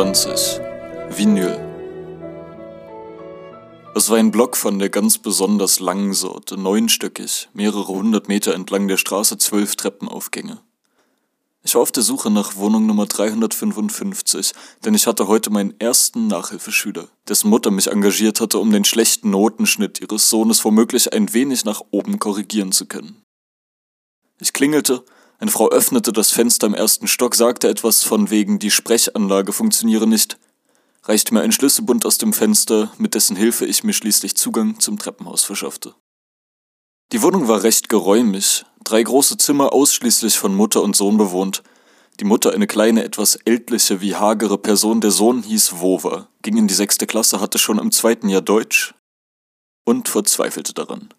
28. Vinyl. Es war ein Block von der ganz besonders langen Sorte, neunstöckig, mehrere hundert Meter entlang der Straße, zwölf Treppenaufgänge. Ich war auf der Suche nach Wohnung Nummer 355, denn ich hatte heute meinen ersten Nachhilfeschüler, dessen Mutter mich engagiert hatte, um den schlechten Notenschnitt ihres Sohnes womöglich ein wenig nach oben korrigieren zu können. Ich klingelte, eine Frau öffnete das Fenster im ersten Stock, sagte etwas von wegen, die Sprechanlage funktioniere nicht, reichte mir ein Schlüsselbund aus dem Fenster, mit dessen Hilfe ich mir schließlich Zugang zum Treppenhaus verschaffte. Die Wohnung war recht geräumig, drei große Zimmer ausschließlich von Mutter und Sohn bewohnt. Die Mutter eine kleine, etwas ältliche wie hagere Person, der Sohn hieß Wova, ging in die sechste Klasse, hatte schon im zweiten Jahr Deutsch und verzweifelte daran.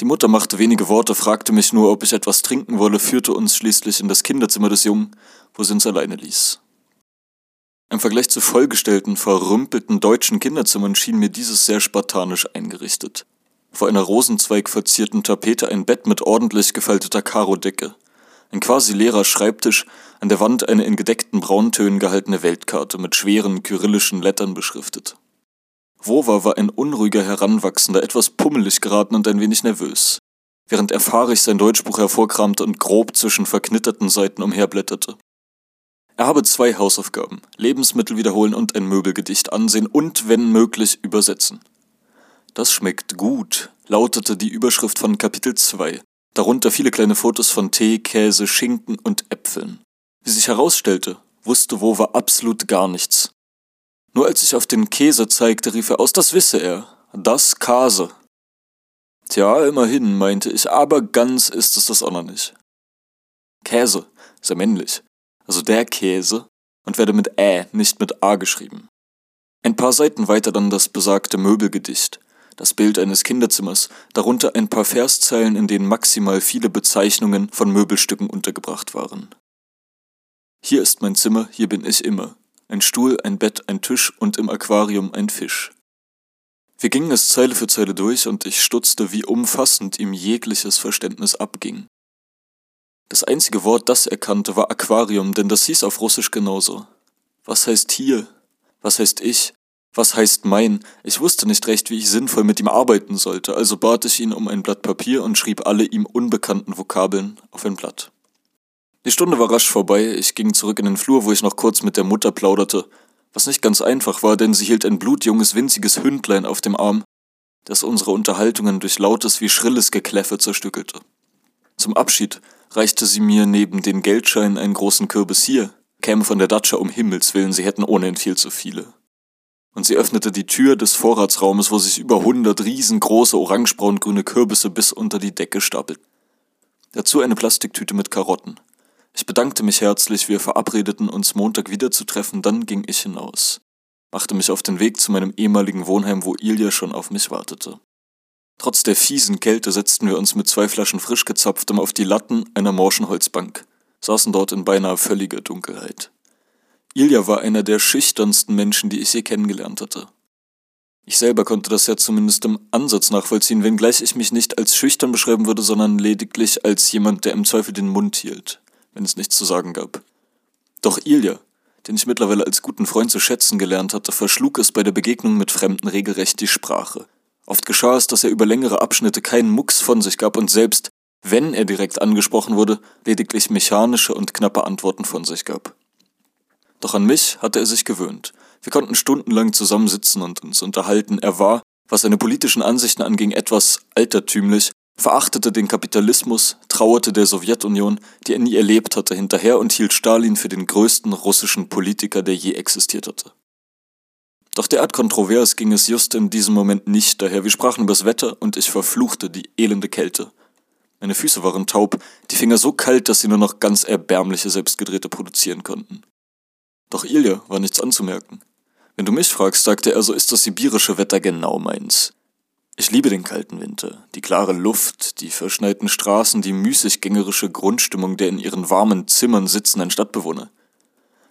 Die Mutter machte wenige Worte, fragte mich nur, ob ich etwas trinken wolle, führte uns schließlich in das Kinderzimmer des Jungen, wo sie uns alleine ließ. Im Vergleich zu vollgestellten, verrümpelten deutschen Kinderzimmern schien mir dieses sehr spartanisch eingerichtet vor einer rosenzweigverzierten Tapete ein Bett mit ordentlich gefalteter Karodecke, ein quasi leerer Schreibtisch, an der Wand eine in gedeckten Brauntönen gehaltene Weltkarte mit schweren kyrillischen Lettern beschriftet. Wova war ein unruhiger Heranwachsender, etwas pummelig geraten und ein wenig nervös, während er fahrig sein Deutschbuch hervorkramte und grob zwischen verknitterten Seiten umherblätterte. Er habe zwei Hausaufgaben, Lebensmittel wiederholen und ein Möbelgedicht ansehen und, wenn möglich, übersetzen. Das schmeckt gut, lautete die Überschrift von Kapitel 2, darunter viele kleine Fotos von Tee, Käse, Schinken und Äpfeln. Wie sich herausstellte, wusste Wova absolut gar nichts. Nur als ich auf den Käse zeigte, rief er aus, das wisse er. Das Kase. Tja, immerhin, meinte ich, aber ganz ist es das auch noch nicht. Käse, sehr männlich. Also der Käse und werde mit Ä, nicht mit A geschrieben. Ein paar Seiten weiter dann das besagte Möbelgedicht das Bild eines Kinderzimmers, darunter ein paar Verszeilen, in denen maximal viele Bezeichnungen von Möbelstücken untergebracht waren. Hier ist mein Zimmer, hier bin ich immer. Ein Stuhl, ein Bett, ein Tisch und im Aquarium ein Fisch. Wir gingen es Zeile für Zeile durch und ich stutzte, wie umfassend ihm jegliches Verständnis abging. Das einzige Wort, das er kannte, war Aquarium, denn das hieß auf Russisch genauso. Was heißt hier? Was heißt ich? Was heißt mein? Ich wusste nicht recht, wie ich sinnvoll mit ihm arbeiten sollte, also bat ich ihn um ein Blatt Papier und schrieb alle ihm unbekannten Vokabeln auf ein Blatt. Die Stunde war rasch vorbei, ich ging zurück in den Flur, wo ich noch kurz mit der Mutter plauderte, was nicht ganz einfach war, denn sie hielt ein blutjunges, winziges Hündlein auf dem Arm, das unsere Unterhaltungen durch lautes wie schrilles Gekläffe zerstückelte. Zum Abschied reichte sie mir neben den Geldscheinen einen großen Kürbis hier, käme von der Datscha um Himmels willen, sie hätten ohnehin viel zu viele und sie öffnete die Tür des Vorratsraumes, wo sich über hundert riesengroße orangebraun-grüne Kürbisse bis unter die Decke stapelten. Dazu eine Plastiktüte mit Karotten. Ich bedankte mich herzlich, wir verabredeten uns Montag wiederzutreffen, dann ging ich hinaus, machte mich auf den Weg zu meinem ehemaligen Wohnheim, wo Ilja schon auf mich wartete. Trotz der fiesen Kälte setzten wir uns mit zwei Flaschen frisch gezapftem auf die Latten einer morschen Holzbank, saßen dort in beinahe völliger Dunkelheit. Ilja war einer der schüchternsten Menschen, die ich je kennengelernt hatte. Ich selber konnte das ja zumindest im Ansatz nachvollziehen, wenngleich ich mich nicht als schüchtern beschreiben würde, sondern lediglich als jemand, der im Zweifel den Mund hielt, wenn es nichts zu sagen gab. Doch Ilja, den ich mittlerweile als guten Freund zu schätzen gelernt hatte, verschlug es bei der Begegnung mit Fremden regelrecht die Sprache. Oft geschah es, dass er über längere Abschnitte keinen Mucks von sich gab und selbst, wenn er direkt angesprochen wurde, lediglich mechanische und knappe Antworten von sich gab. Doch an mich hatte er sich gewöhnt. Wir konnten stundenlang zusammensitzen und uns unterhalten. Er war, was seine politischen Ansichten anging, etwas altertümlich, verachtete den Kapitalismus, trauerte der Sowjetunion, die er nie erlebt hatte, hinterher und hielt Stalin für den größten russischen Politiker, der je existiert hatte. Doch derart kontrovers ging es just in diesem Moment nicht, daher wir sprachen übers Wetter und ich verfluchte die elende Kälte. Meine Füße waren taub, die Finger so kalt, dass sie nur noch ganz erbärmliche Selbstgedrehte produzieren konnten. Doch Ilja war nichts anzumerken. Wenn du mich fragst, sagte er, so ist das sibirische Wetter genau meins. Ich liebe den kalten Winter, die klare Luft, die verschneiten Straßen, die müßiggängerische Grundstimmung der in ihren warmen Zimmern sitzenden Stadtbewohner.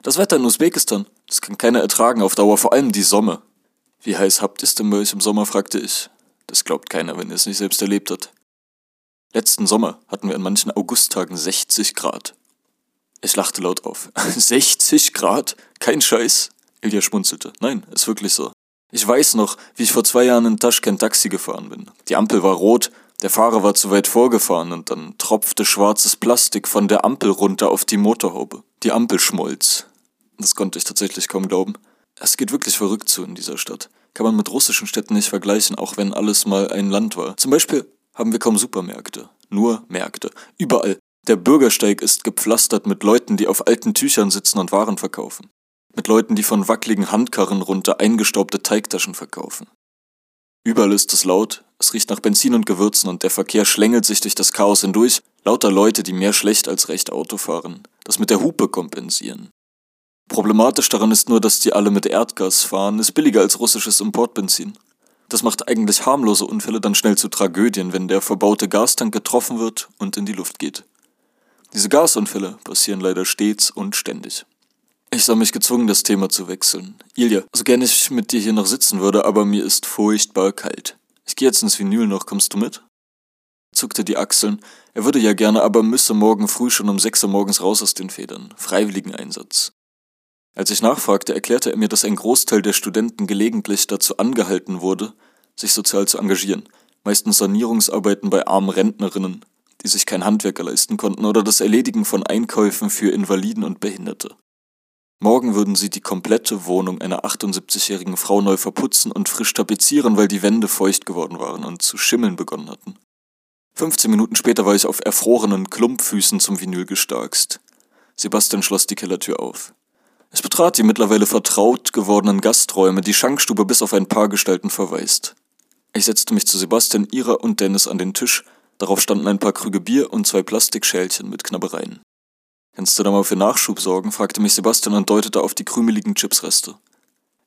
Das Wetter in Usbekistan, das kann keiner ertragen auf Dauer, vor allem die Sommer. Wie heiß habt ihr es denn bei euch im Sommer, fragte ich. Das glaubt keiner, wenn er es nicht selbst erlebt hat. Letzten Sommer hatten wir an manchen Augusttagen 60 Grad. Ich lachte laut auf. 60 Grad? Kein Scheiß? Ilja schmunzelte. Nein, ist wirklich so. Ich weiß noch, wie ich vor zwei Jahren in Taschkent Taxi gefahren bin. Die Ampel war rot, der Fahrer war zu weit vorgefahren und dann tropfte schwarzes Plastik von der Ampel runter auf die Motorhaube. Die Ampel schmolz. Das konnte ich tatsächlich kaum glauben. Es geht wirklich verrückt zu in dieser Stadt. Kann man mit russischen Städten nicht vergleichen, auch wenn alles mal ein Land war. Zum Beispiel haben wir kaum Supermärkte. Nur Märkte. Überall. Der Bürgersteig ist gepflastert mit Leuten, die auf alten Tüchern sitzen und Waren verkaufen mit Leuten, die von wackeligen Handkarren runter eingestaubte Teigtaschen verkaufen. Überall ist es laut, es riecht nach Benzin und Gewürzen und der Verkehr schlängelt sich durch das Chaos hindurch, lauter Leute, die mehr schlecht als recht Auto fahren, das mit der Hupe kompensieren. Problematisch daran ist nur, dass die alle mit Erdgas fahren, ist billiger als russisches Importbenzin. Das macht eigentlich harmlose Unfälle dann schnell zu Tragödien, wenn der verbaute Gastank getroffen wird und in die Luft geht. Diese Gasunfälle passieren leider stets und ständig. Ich sah mich gezwungen, das Thema zu wechseln. Ilja, so gerne ich mit dir hier noch sitzen würde, aber mir ist furchtbar kalt. Ich gehe jetzt ins Vinyl noch, kommst du mit? Er zuckte die Achseln. Er würde ja gerne, aber müsse morgen früh schon um sechs Uhr morgens raus aus den Federn. Freiwilligen Einsatz. Als ich nachfragte, erklärte er mir, dass ein Großteil der Studenten gelegentlich dazu angehalten wurde, sich sozial zu engagieren. Meistens Sanierungsarbeiten bei armen Rentnerinnen, die sich kein Handwerker leisten konnten, oder das Erledigen von Einkäufen für Invaliden und Behinderte. Morgen würden sie die komplette Wohnung einer 78-jährigen Frau neu verputzen und frisch tapezieren, weil die Wände feucht geworden waren und zu schimmeln begonnen hatten. 15 Minuten später war ich auf erfrorenen Klumpfüßen zum Vinyl gestarkst. Sebastian schloss die Kellertür auf. Es betrat die mittlerweile vertraut gewordenen Gasträume, die Schankstube bis auf ein paar Gestalten verwaist. Ich setzte mich zu Sebastian, Ira und Dennis an den Tisch, darauf standen ein paar Krüge Bier und zwei Plastikschälchen mit Knabbereien. Kannst du da mal für Nachschub sorgen? fragte mich Sebastian und deutete auf die krümeligen Chipsreste.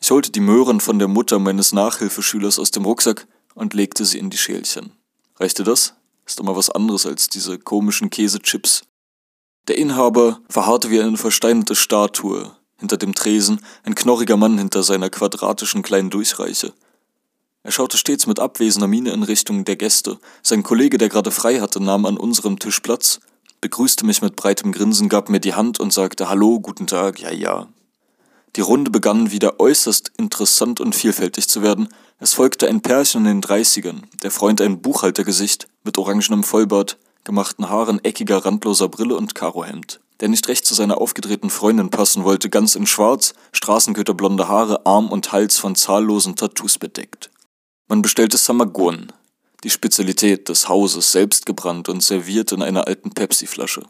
Ich holte die Möhren von der Mutter meines Nachhilfeschülers aus dem Rucksack und legte sie in die Schälchen. Reichte das? Ist doch mal was anderes als diese komischen Käsechips. Der Inhaber verharrte wie eine versteinerte Statue. Hinter dem Tresen ein knorriger Mann hinter seiner quadratischen kleinen Durchreiche. Er schaute stets mit abwesender Miene in Richtung der Gäste. Sein Kollege, der gerade frei hatte, nahm an unserem Tisch Platz begrüßte mich mit breitem Grinsen, gab mir die Hand und sagte Hallo, guten Tag, ja, ja. Die Runde begann wieder äußerst interessant und vielfältig zu werden. Es folgte ein Pärchen in den Dreißigern, der Freund ein Buchhaltergesicht mit orangenem Vollbart, gemachten Haaren, eckiger, randloser Brille und Karohemd, der nicht recht zu seiner aufgedrehten Freundin passen wollte, ganz in schwarz, straßenköterblonde Haare, Arm und Hals von zahllosen Tattoos bedeckt. Man bestellte Samagon, die Spezialität des Hauses selbst gebrannt und serviert in einer alten Pepsi-Flasche.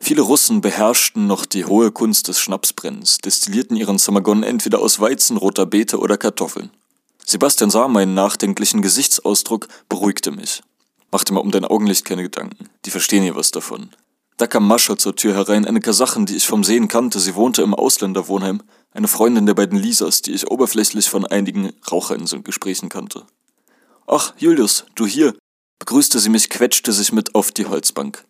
Viele Russen beherrschten noch die hohe Kunst des Schnapsbrennens, destillierten ihren Samagon entweder aus Weizen, roter Beete oder Kartoffeln. Sebastian sah meinen nachdenklichen Gesichtsausdruck, beruhigte mich. Machte mir um dein Augenlicht keine Gedanken, die verstehen hier was davon. Da kam Mascha zur Tür herein, eine Kasachin, die ich vom Sehen kannte, sie wohnte im Ausländerwohnheim, eine Freundin der beiden Lisas, die ich oberflächlich von einigen Raucherinselgesprächen kannte. Ach, Julius, du hier, begrüßte sie mich, quetschte sich mit auf die Holzbank.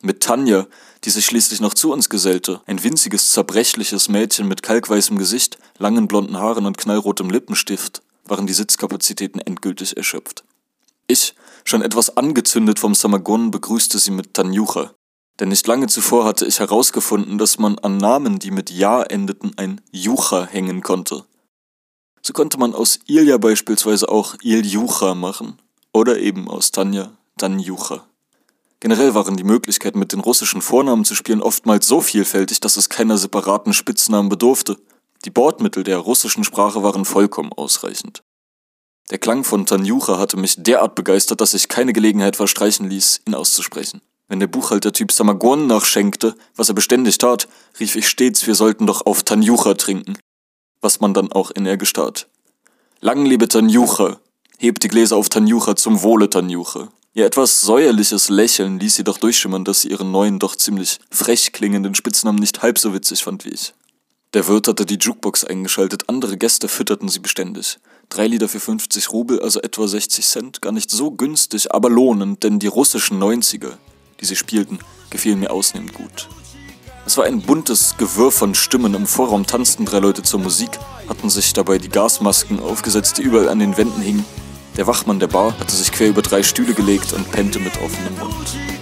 Mit Tanja, die sich schließlich noch zu uns gesellte, ein winziges, zerbrechliches Mädchen mit kalkweißem Gesicht, langen blonden Haaren und knallrotem Lippenstift, waren die Sitzkapazitäten endgültig erschöpft. Ich, schon etwas angezündet vom Samagon, begrüßte sie mit Tanjucha, denn nicht lange zuvor hatte ich herausgefunden, dass man an Namen, die mit Ja endeten, ein Jucha hängen konnte. So konnte man aus Ilja beispielsweise auch Iljucha machen oder eben aus Tanja Tanjucha. Generell waren die Möglichkeiten, mit den russischen Vornamen zu spielen, oftmals so vielfältig, dass es keiner separaten Spitznamen bedurfte. Die Bordmittel der russischen Sprache waren vollkommen ausreichend. Der Klang von Tanjucha hatte mich derart begeistert, dass ich keine Gelegenheit verstreichen ließ, ihn auszusprechen. Wenn der Buchhaltertyp Samagon nachschenkte, was er beständig tat, rief ich stets, wir sollten doch auf Tanjucha trinken was man dann auch energisch tat. Lang lebe Tanjuche, hebt die Gläser auf Tanjuche zum Wohle Tanjuche. Ihr etwas säuerliches Lächeln ließ sie doch durchschimmern, dass sie ihren neuen, doch ziemlich frech klingenden Spitznamen nicht halb so witzig fand wie ich. Der Wirt hatte die Jukebox eingeschaltet, andere Gäste fütterten sie beständig. Drei Lieder für 50 Rubel, also etwa 60 Cent, gar nicht so günstig, aber lohnend, denn die russischen 90er, die sie spielten, gefielen mir ausnehmend gut. Es war ein buntes Gewirr von Stimmen. Im Vorraum tanzten drei Leute zur Musik, hatten sich dabei die Gasmasken aufgesetzt, die überall an den Wänden hingen. Der Wachmann der Bar hatte sich quer über drei Stühle gelegt und pennte mit offenem Mund.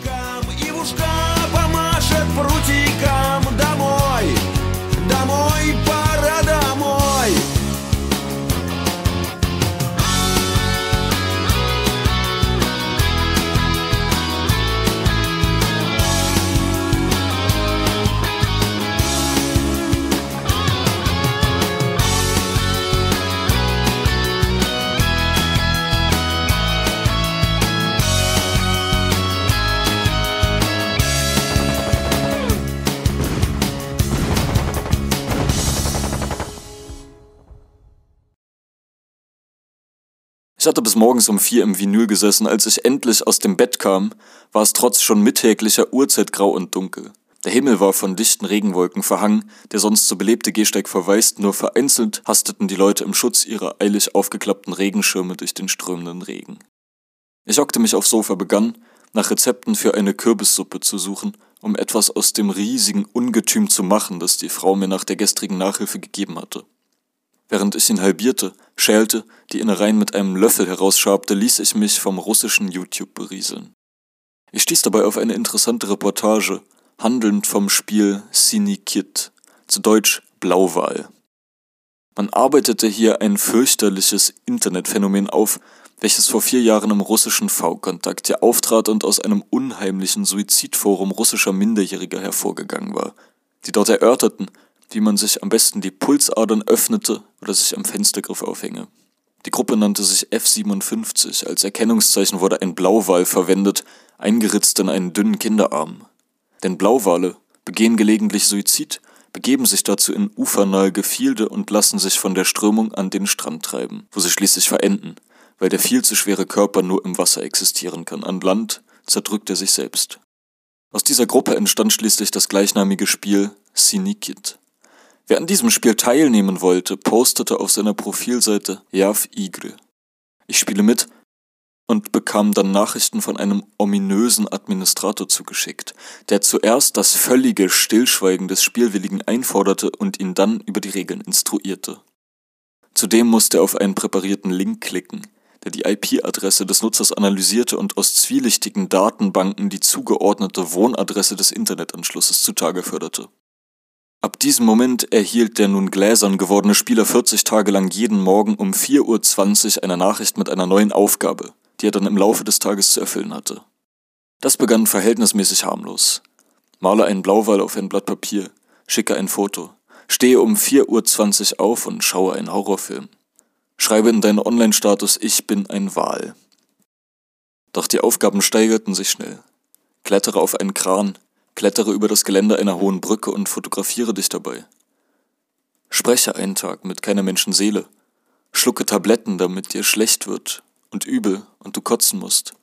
Ich hatte bis morgens um vier im Vinyl gesessen. Als ich endlich aus dem Bett kam, war es trotz schon mittäglicher Uhrzeit grau und dunkel. Der Himmel war von dichten Regenwolken verhangen, der sonst so belebte Gehsteig verwaist, nur vereinzelt hasteten die Leute im Schutz ihrer eilig aufgeklappten Regenschirme durch den strömenden Regen. Ich hockte mich aufs Sofa, begann, nach Rezepten für eine Kürbissuppe zu suchen, um etwas aus dem riesigen Ungetüm zu machen, das die Frau mir nach der gestrigen Nachhilfe gegeben hatte. Während ich ihn halbierte, schälte, die Innereien mit einem Löffel herausschabte, ließ ich mich vom russischen YouTube berieseln. Ich stieß dabei auf eine interessante Reportage, handelnd vom Spiel Sinikit, zu Deutsch Blauwal. Man arbeitete hier ein fürchterliches Internetphänomen auf, welches vor vier Jahren im russischen V-Kontakt hier auftrat und aus einem unheimlichen Suizidforum russischer Minderjähriger hervorgegangen war, die dort erörterten, wie man sich am besten die Pulsadern öffnete oder sich am Fenstergriff aufhänge. Die Gruppe nannte sich F57, als Erkennungszeichen wurde ein Blauwal verwendet, eingeritzt in einen dünnen Kinderarm. Denn Blauwale begehen gelegentlich Suizid, begeben sich dazu in ufernahe Gefilde und lassen sich von der Strömung an den Strand treiben, wo sie schließlich verenden, weil der viel zu schwere Körper nur im Wasser existieren kann. An Land zerdrückt er sich selbst. Aus dieser Gruppe entstand schließlich das gleichnamige Spiel Sinikit. Wer an diesem Spiel teilnehmen wollte, postete auf seiner Profilseite Yav Igre. Ich spiele mit und bekam dann Nachrichten von einem ominösen Administrator zugeschickt, der zuerst das völlige Stillschweigen des Spielwilligen einforderte und ihn dann über die Regeln instruierte. Zudem musste er auf einen präparierten Link klicken, der die IP-Adresse des Nutzers analysierte und aus zwielichtigen Datenbanken die zugeordnete Wohnadresse des Internetanschlusses zutage förderte. Ab diesem Moment erhielt der nun gläsern gewordene Spieler 40 Tage lang jeden Morgen um 4.20 Uhr eine Nachricht mit einer neuen Aufgabe, die er dann im Laufe des Tages zu erfüllen hatte. Das begann verhältnismäßig harmlos. Male einen Blauwal auf ein Blatt Papier, schicke ein Foto, stehe um 4.20 Uhr auf und schaue einen Horrorfilm. Schreibe in deinen Online-Status Ich bin ein Wal. Doch die Aufgaben steigerten sich schnell. Klettere auf einen Kran, klettere über das Geländer einer hohen Brücke und fotografiere dich dabei. Spreche einen Tag mit keiner Menschenseele. Schlucke Tabletten, damit dir schlecht wird und übel und du kotzen musst.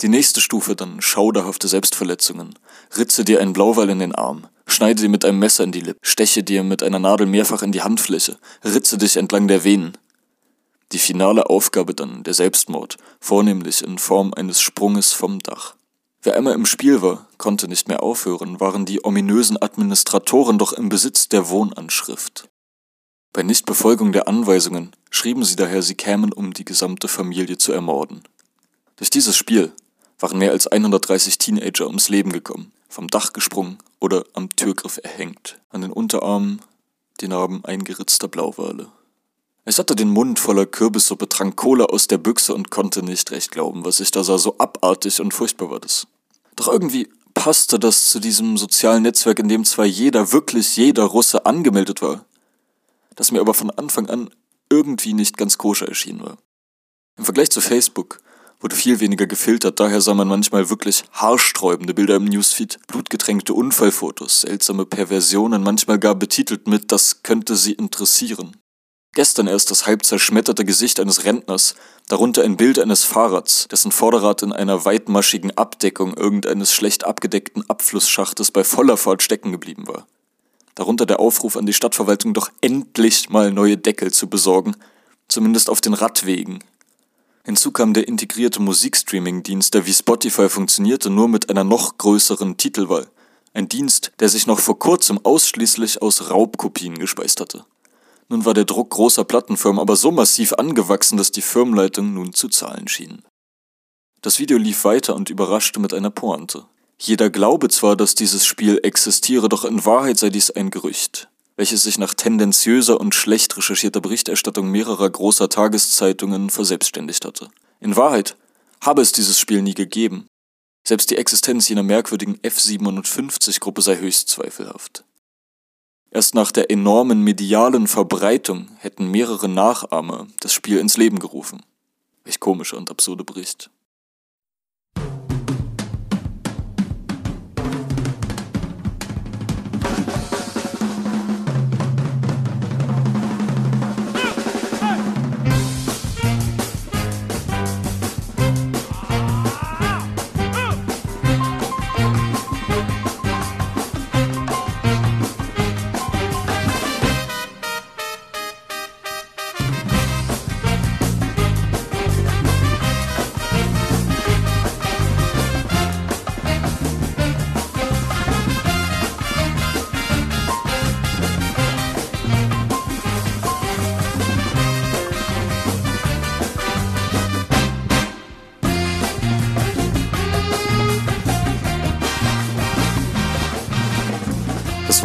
Die nächste Stufe dann schauderhafte Selbstverletzungen. Ritze dir einen Blauwall in den Arm, schneide dir mit einem Messer in die Lippe, steche dir mit einer Nadel mehrfach in die Handfläche, ritze dich entlang der Venen. Die finale Aufgabe dann der Selbstmord, vornehmlich in Form eines Sprunges vom Dach. Wer einmal im Spiel war, konnte nicht mehr aufhören, waren die ominösen Administratoren doch im Besitz der Wohnanschrift. Bei Nichtbefolgung der Anweisungen schrieben sie daher, sie kämen, um die gesamte Familie zu ermorden. Durch dieses Spiel waren mehr als 130 Teenager ums Leben gekommen, vom Dach gesprungen oder am Türgriff erhängt, an den Unterarmen die Narben eingeritzter Blauwale. Ich hatte den Mund voller Kürbissuppe, trank Cola aus der Büchse und konnte nicht recht glauben, was ich da sah, so abartig und furchtbar war das. Doch irgendwie passte das zu diesem sozialen Netzwerk, in dem zwar jeder, wirklich jeder Russe angemeldet war, das mir aber von Anfang an irgendwie nicht ganz koscher erschienen war. Im Vergleich zu Facebook wurde viel weniger gefiltert, daher sah man manchmal wirklich haarsträubende Bilder im Newsfeed, blutgetränkte Unfallfotos, seltsame Perversionen, manchmal gar betitelt mit Das könnte sie interessieren. Gestern erst das halb zerschmetterte Gesicht eines Rentners, darunter ein Bild eines Fahrrads, dessen Vorderrad in einer weitmaschigen Abdeckung irgendeines schlecht abgedeckten Abflussschachtes bei voller Fahrt stecken geblieben war. Darunter der Aufruf an die Stadtverwaltung, doch endlich mal neue Deckel zu besorgen, zumindest auf den Radwegen. Hinzu kam der integrierte Musikstreaming-Dienst, der wie Spotify funktionierte, nur mit einer noch größeren Titelwahl. Ein Dienst, der sich noch vor kurzem ausschließlich aus Raubkopien gespeist hatte. Nun war der Druck großer Plattenfirmen aber so massiv angewachsen, dass die Firmenleitung nun zu zahlen schien. Das Video lief weiter und überraschte mit einer Pointe. Jeder glaube zwar, dass dieses Spiel existiere, doch in Wahrheit sei dies ein Gerücht, welches sich nach tendenziöser und schlecht recherchierter Berichterstattung mehrerer großer Tageszeitungen verselbstständigt hatte. In Wahrheit habe es dieses Spiel nie gegeben. Selbst die Existenz jener merkwürdigen F-57-Gruppe sei höchst zweifelhaft. Erst nach der enormen medialen Verbreitung hätten mehrere Nachahmer das Spiel ins Leben gerufen. Welch komischer und absurde Bericht.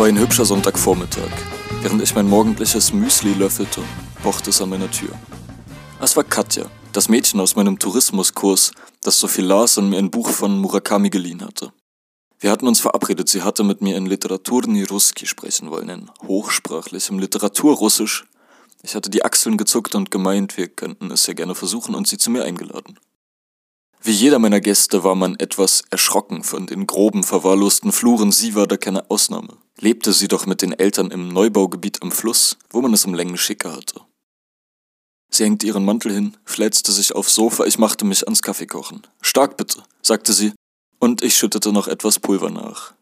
Ein hübscher Sonntagvormittag. Während ich mein morgendliches Müsli löffelte, pochte es an meiner Tür. Es war Katja, das Mädchen aus meinem Tourismuskurs, das so viel las und mir ein Buch von Murakami geliehen hatte. Wir hatten uns verabredet, sie hatte mit mir in Literaturni Ruski sprechen wollen, in hochsprachlichem Literaturrussisch. Ich hatte die Achseln gezuckt und gemeint, wir könnten es ja gerne versuchen und sie zu mir eingeladen. Wie jeder meiner Gäste war man etwas erschrocken von den groben, verwahrlosten Fluren, sie war da keine Ausnahme. Lebte sie doch mit den Eltern im Neubaugebiet am Fluss, wo man es um Längen schicker hatte. Sie hängte ihren Mantel hin, flätzte sich aufs Sofa, ich machte mich ans Kaffeekochen. Stark bitte, sagte sie, und ich schüttete noch etwas Pulver nach.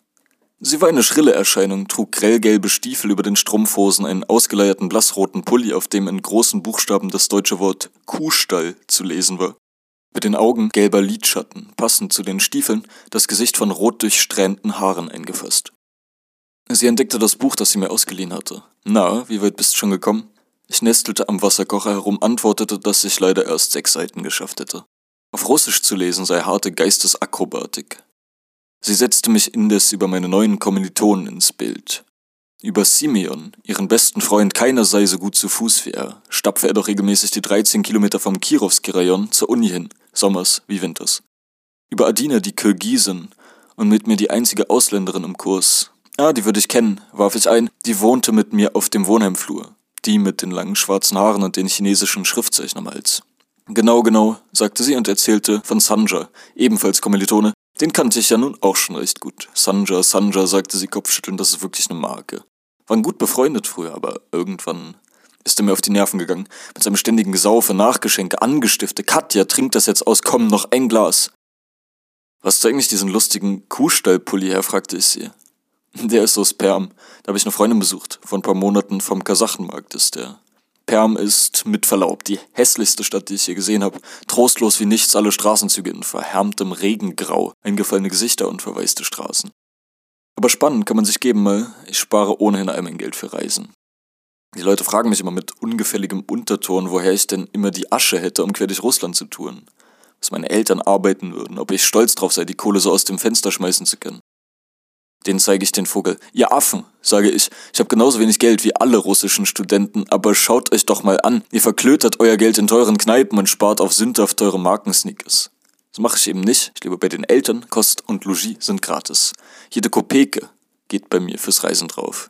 Sie war eine schrille Erscheinung, trug grellgelbe Stiefel über den Strumpfhosen, einen ausgeleierten blassroten Pulli, auf dem in großen Buchstaben das deutsche Wort Kuhstall zu lesen war. Mit den Augen gelber Lidschatten, passend zu den Stiefeln, das Gesicht von rot durchsträhnten Haaren eingefasst. Sie entdeckte das Buch, das sie mir ausgeliehen hatte. Na, wie weit bist du schon gekommen? Ich nestelte am Wasserkocher herum, antwortete, dass ich leider erst sechs Seiten geschafft hätte. Auf Russisch zu lesen sei harte Geistesakrobatik. Sie setzte mich indes über meine neuen Kommilitonen ins Bild. Über Simeon, ihren besten Freund, keiner sei so gut zu Fuß wie er, stapfe er doch regelmäßig die 13 Kilometer vom Kirovski-Rayon zur Uni hin, sommers wie winters. Über Adina, die Kirgisin, und mit mir die einzige Ausländerin im Kurs. Ah, die würde ich kennen, warf ich ein, die wohnte mit mir auf dem Wohnheimflur. Die mit den langen schwarzen Haaren und den chinesischen Schriftzeichen am Hals. Genau, genau, sagte sie und erzählte von Sanja, ebenfalls Kommilitone, den kannte ich ja nun auch schon recht gut. Sanja, Sanja, sagte sie kopfschüttelnd, das ist wirklich eine Marke. Waren gut befreundet früher, aber irgendwann ist er mir auf die Nerven gegangen. Mit seinem ständigen Gesaufe, Nachgeschenke, Angestifte. Katja, trinkt das jetzt aus, komm, noch ein Glas. Was ist eigentlich diesen lustigen Kuhstallpulli her, fragte ich sie. Der ist aus Perm. Da habe ich eine Freundin besucht. Vor ein paar Monaten vom Kasachenmarkt ist der. Perm ist, mit Verlaub, die hässlichste Stadt, die ich je gesehen habe. Trostlos wie nichts, alle Straßenzüge in verhärmtem Regengrau, eingefallene Gesichter und verwaiste Straßen. Aber spannend kann man sich geben, mal, ich spare ohnehin all mein Geld für Reisen. Die Leute fragen mich immer mit ungefälligem Unterton, woher ich denn immer die Asche hätte, um quer durch Russland zu touren. Was meine Eltern arbeiten würden, ob ich stolz drauf sei, die Kohle so aus dem Fenster schmeißen zu können. Den zeige ich den Vogel. Ihr Affen, sage ich. Ich habe genauso wenig Geld wie alle russischen Studenten, aber schaut euch doch mal an. Ihr verklötert euer Geld in teuren Kneipen und spart auf sündhaft teure Markensneakers. Das mache ich eben nicht. Ich lebe bei den Eltern, Kost und Logis sind gratis. Jede Kopeke geht bei mir fürs Reisen drauf.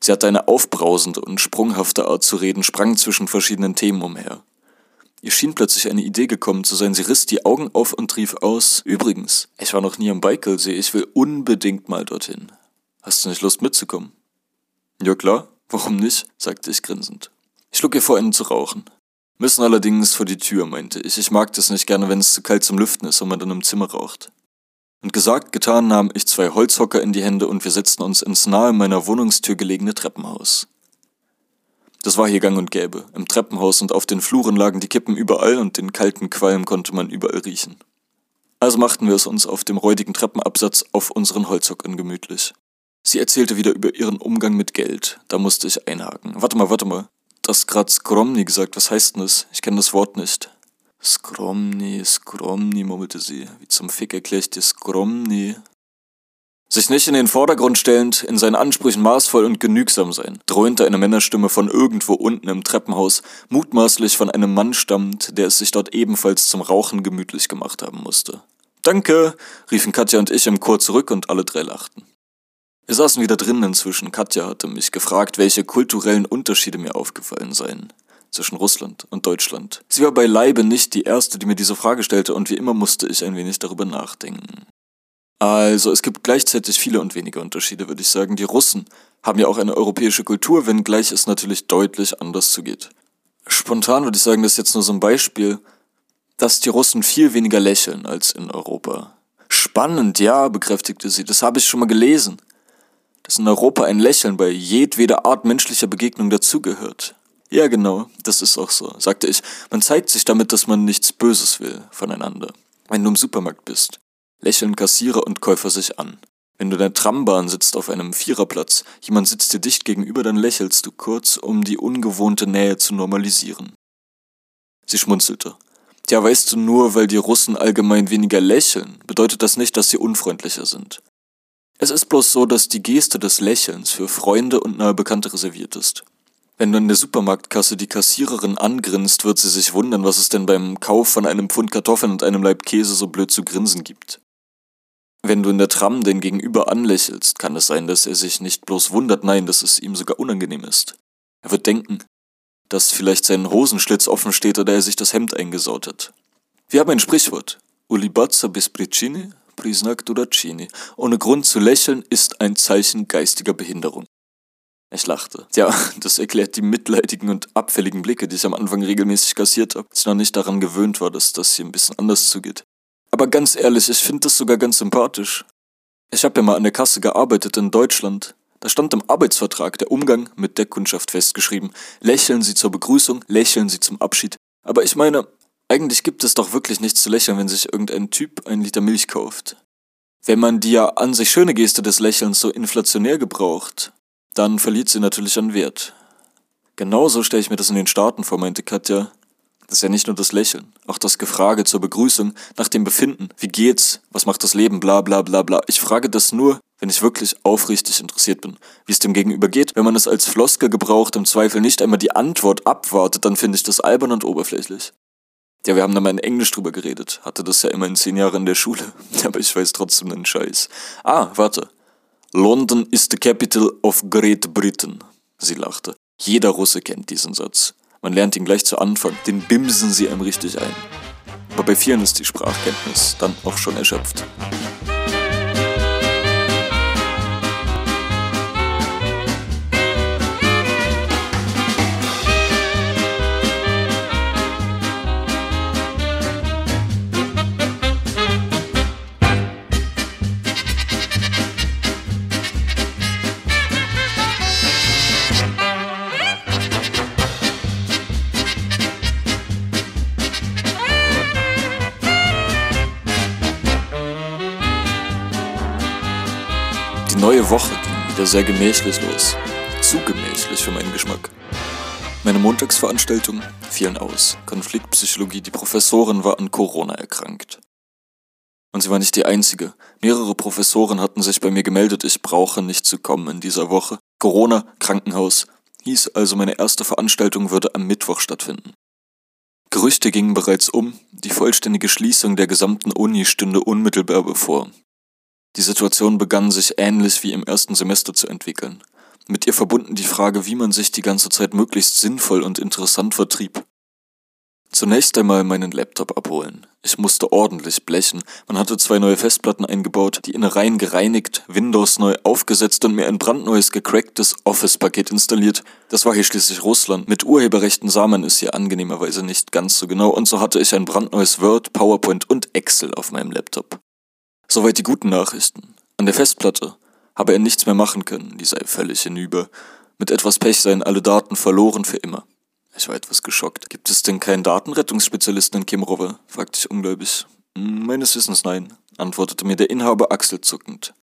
Sie hatte eine aufbrausende und sprunghafte Art zu reden, sprang zwischen verschiedenen Themen umher. Ihr schien plötzlich eine Idee gekommen zu sein. Sie riss die Augen auf und rief aus: Übrigens, ich war noch nie am Baikalsee. Ich will unbedingt mal dorthin. Hast du nicht Lust mitzukommen? Ja klar, warum nicht? sagte ich grinsend. Ich schlug ihr vor, einen zu rauchen. Müssen allerdings vor die Tür, meinte ich. Ich mag das nicht gerne, wenn es zu kalt zum Lüften ist und man dann im Zimmer raucht. Und gesagt, getan nahm ich zwei Holzhocker in die Hände und wir setzten uns ins nahe meiner Wohnungstür gelegene Treppenhaus. Das war hier gang und gäbe. Im Treppenhaus und auf den Fluren lagen die Kippen überall und den kalten Qualm konnte man überall riechen. Also machten wir es uns auf dem räudigen Treppenabsatz auf unseren Holzhockern gemütlich. Sie erzählte wieder über ihren Umgang mit Geld. Da musste ich einhaken. Warte mal, warte mal. Das grad Skromni gesagt. Was heißt denn das? Ich kenne das Wort nicht. Skromni, Skromni, murmelte sie. Wie zum Fick erkläre ich dir Skromni? Sich nicht in den Vordergrund stellend, in seinen Ansprüchen maßvoll und genügsam sein, dröhnte eine Männerstimme von irgendwo unten im Treppenhaus, mutmaßlich von einem Mann stammt, der es sich dort ebenfalls zum Rauchen gemütlich gemacht haben musste. Danke, riefen Katja und ich im Chor zurück und alle drei lachten. Wir saßen wieder drinnen inzwischen. Katja hatte mich gefragt, welche kulturellen Unterschiede mir aufgefallen seien zwischen Russland und Deutschland. Sie war beileibe nicht die erste, die mir diese Frage stellte, und wie immer musste ich ein wenig darüber nachdenken. Also es gibt gleichzeitig viele und wenige Unterschiede, würde ich sagen. Die Russen haben ja auch eine europäische Kultur, wenngleich es natürlich deutlich anders zugeht. Spontan würde ich sagen, das ist jetzt nur so ein Beispiel, dass die Russen viel weniger lächeln als in Europa. Spannend, ja, bekräftigte sie, das habe ich schon mal gelesen. Dass in Europa ein Lächeln bei jedweder Art menschlicher Begegnung dazugehört. Ja, genau, das ist auch so, sagte ich. Man zeigt sich damit, dass man nichts Böses will voneinander. Wenn du im Supermarkt bist, lächeln Kassierer und Käufer sich an. Wenn du in der Trambahn sitzt auf einem Viererplatz, jemand sitzt dir dicht gegenüber, dann lächelst du kurz, um die ungewohnte Nähe zu normalisieren. Sie schmunzelte. Tja, weißt du, nur weil die Russen allgemein weniger lächeln, bedeutet das nicht, dass sie unfreundlicher sind. Es ist bloß so, dass die Geste des Lächelns für Freunde und nahe Bekannte reserviert ist. Wenn du in der Supermarktkasse die Kassiererin angrinst, wird sie sich wundern, was es denn beim Kauf von einem Pfund Kartoffeln und einem Laib Käse so blöd zu grinsen gibt. Wenn du in der Tram den Gegenüber anlächelst, kann es sein, dass er sich nicht bloß wundert, nein, dass es ihm sogar unangenehm ist. Er wird denken, dass vielleicht sein Hosenschlitz offen steht oder er sich das Hemd eingesaut hat. Wir haben ein Sprichwort. Ulibazza bis pricini, prisnak duracini. Ohne Grund zu lächeln ist ein Zeichen geistiger Behinderung. Ich lachte. Ja, das erklärt die mitleidigen und abfälligen Blicke, die ich am Anfang regelmäßig kassiert habe, als ich noch nicht daran gewöhnt war, dass das hier ein bisschen anders zugeht. Aber ganz ehrlich, ich finde das sogar ganz sympathisch. Ich habe ja mal an der Kasse gearbeitet in Deutschland. Da stand im Arbeitsvertrag der Umgang mit der Kundschaft festgeschrieben. Lächeln Sie zur Begrüßung, lächeln Sie zum Abschied. Aber ich meine, eigentlich gibt es doch wirklich nichts zu lächeln, wenn sich irgendein Typ einen Liter Milch kauft. Wenn man die ja an sich schöne Geste des Lächelns so inflationär gebraucht, dann verliert sie natürlich an Wert. Genauso stelle ich mir das in den Staaten vor, meinte Katja. Das ist ja nicht nur das Lächeln, auch das Gefrage zur Begrüßung, nach dem Befinden, wie geht's, was macht das Leben, bla bla bla bla. Ich frage das nur, wenn ich wirklich aufrichtig interessiert bin, wie es dem Gegenüber geht. Wenn man es als Floske gebraucht, im Zweifel nicht einmal die Antwort abwartet, dann finde ich das albern und oberflächlich. Ja, wir haben da mal in Englisch drüber geredet, hatte das ja immer in zehn Jahren in der Schule, aber ich weiß trotzdem den Scheiß. Ah, warte, London is the capital of Great Britain. Sie lachte. Jeder Russe kennt diesen Satz. Man lernt ihn gleich zu Anfang, den bimsen sie einem richtig ein. Aber bei vielen ist die Sprachkenntnis dann auch schon erschöpft. Die Woche ging wieder sehr gemächlich los. Zu gemächlich für meinen Geschmack. Meine Montagsveranstaltungen fielen aus. Konfliktpsychologie, die Professorin war an Corona erkrankt. Und sie war nicht die einzige. Mehrere Professoren hatten sich bei mir gemeldet, ich brauche nicht zu kommen in dieser Woche. Corona, Krankenhaus. Hieß also, meine erste Veranstaltung würde am Mittwoch stattfinden. Gerüchte gingen bereits um, die vollständige Schließung der gesamten Uni stünde unmittelbar bevor. Die Situation begann sich ähnlich wie im ersten Semester zu entwickeln. Mit ihr verbunden die Frage, wie man sich die ganze Zeit möglichst sinnvoll und interessant vertrieb. Zunächst einmal meinen Laptop abholen. Ich musste ordentlich blechen. Man hatte zwei neue Festplatten eingebaut, die Innereien gereinigt, Windows neu aufgesetzt und mir ein brandneues gecracktes Office-Paket installiert. Das war hier schließlich Russland. Mit Urheberrechten sah man es hier angenehmerweise nicht ganz so genau und so hatte ich ein brandneues Word, PowerPoint und Excel auf meinem Laptop. Soweit die guten Nachrichten. An der Festplatte habe er nichts mehr machen können, die sei völlig hinüber. Mit etwas Pech seien alle Daten verloren für immer. Ich war etwas geschockt. Gibt es denn keinen Datenrettungsspezialisten in Kimrove? fragte ich ungläubig. Hm, meines Wissens nein, antwortete mir der Inhaber achselzuckend.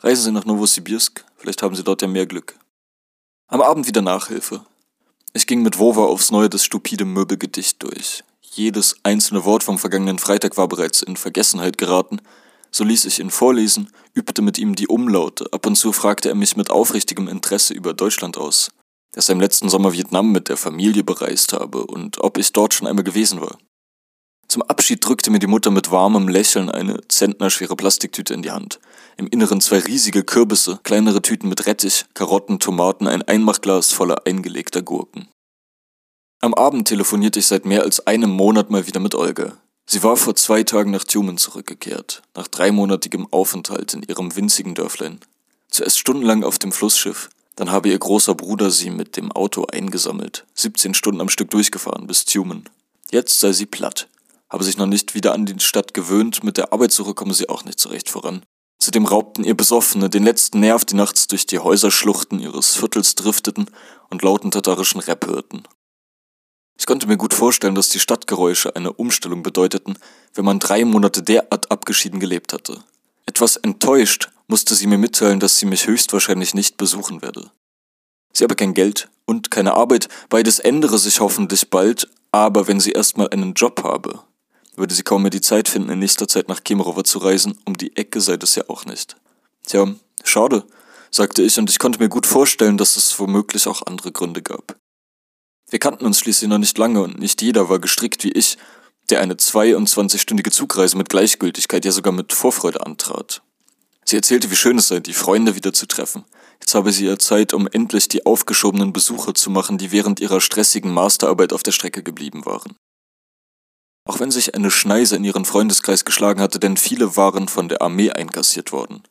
Reisen Sie nach Novosibirsk, vielleicht haben Sie dort ja mehr Glück. Am Abend wieder Nachhilfe. Ich ging mit Wova aufs Neue das stupide Möbelgedicht durch. Jedes einzelne Wort vom vergangenen Freitag war bereits in Vergessenheit geraten, so ließ ich ihn vorlesen, übte mit ihm die Umlaute, ab und zu fragte er mich mit aufrichtigem Interesse über Deutschland aus, dass er im letzten Sommer Vietnam mit der Familie bereist habe und ob ich dort schon einmal gewesen war. Zum Abschied drückte mir die Mutter mit warmem Lächeln eine zentnerschwere Plastiktüte in die Hand. Im Inneren zwei riesige Kürbisse, kleinere Tüten mit Rettich, Karotten, Tomaten, ein Einmachglas voller eingelegter Gurken. Am Abend telefonierte ich seit mehr als einem Monat mal wieder mit Olga. Sie war vor zwei Tagen nach Tumen zurückgekehrt, nach dreimonatigem Aufenthalt in ihrem winzigen Dörflein. Zuerst stundenlang auf dem Flussschiff, dann habe ihr großer Bruder sie mit dem Auto eingesammelt, 17 Stunden am Stück durchgefahren bis Tumen. Jetzt sei sie platt, habe sich noch nicht wieder an die Stadt gewöhnt, mit der Arbeitssuche komme sie auch nicht so recht voran. Zudem raubten ihr Besoffene den letzten Nerv, die nachts durch die Häuserschluchten ihres Viertels drifteten und lauten tatarischen Rap hörten. Ich konnte mir gut vorstellen, dass die Stadtgeräusche eine Umstellung bedeuteten, wenn man drei Monate derart abgeschieden gelebt hatte. Etwas enttäuscht musste sie mir mitteilen, dass sie mich höchstwahrscheinlich nicht besuchen werde. Sie habe kein Geld und keine Arbeit, beides ändere sich hoffentlich bald, aber wenn sie erstmal einen Job habe, würde sie kaum mehr die Zeit finden, in nächster Zeit nach Kemerovo zu reisen, um die Ecke sei das ja auch nicht. Tja, schade, sagte ich, und ich konnte mir gut vorstellen, dass es womöglich auch andere Gründe gab. Wir kannten uns schließlich noch nicht lange und nicht jeder war gestrickt wie ich, der eine 22-stündige Zugreise mit Gleichgültigkeit, ja sogar mit Vorfreude antrat. Sie erzählte, wie schön es sei, die Freunde wieder zu treffen. Jetzt habe sie ja Zeit, um endlich die aufgeschobenen Besuche zu machen, die während ihrer stressigen Masterarbeit auf der Strecke geblieben waren. Auch wenn sich eine Schneise in ihren Freundeskreis geschlagen hatte, denn viele waren von der Armee einkassiert worden.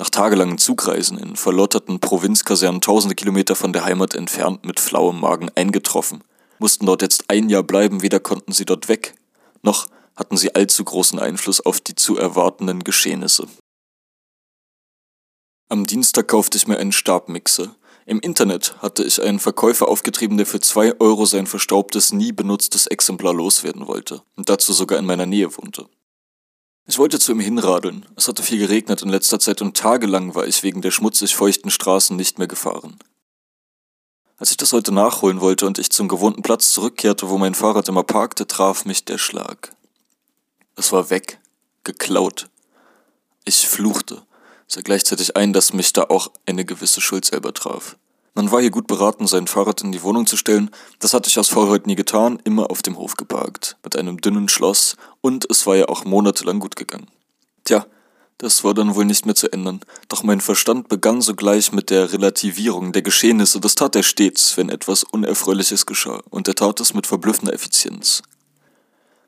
Nach tagelangen Zugreisen in verlotterten Provinzkasernen tausende Kilometer von der Heimat entfernt mit flauem Magen eingetroffen, mussten dort jetzt ein Jahr bleiben, weder konnten sie dort weg, noch hatten sie allzu großen Einfluss auf die zu erwartenden Geschehnisse. Am Dienstag kaufte ich mir einen Stabmixer. Im Internet hatte ich einen Verkäufer aufgetrieben, der für zwei Euro sein verstaubtes, nie benutztes Exemplar loswerden wollte und dazu sogar in meiner Nähe wohnte. Ich wollte zu ihm hinradeln. Es hatte viel geregnet in letzter Zeit und tagelang war ich wegen der schmutzig feuchten Straßen nicht mehr gefahren. Als ich das heute nachholen wollte und ich zum gewohnten Platz zurückkehrte, wo mein Fahrrad immer parkte, traf mich der Schlag. Es war weg, geklaut. Ich fluchte sah gleichzeitig ein, dass mich da auch eine gewisse Schuld selber traf. Man war hier gut beraten, sein Fahrrad in die Wohnung zu stellen. Das hatte ich aus Faulheit nie getan, immer auf dem Hof geparkt, mit einem dünnen Schloss, und es war ja auch monatelang gut gegangen. Tja, das war dann wohl nicht mehr zu ändern, doch mein Verstand begann sogleich mit der Relativierung der Geschehnisse, das tat er stets, wenn etwas Unerfreuliches geschah, und er tat es mit verblüffender Effizienz.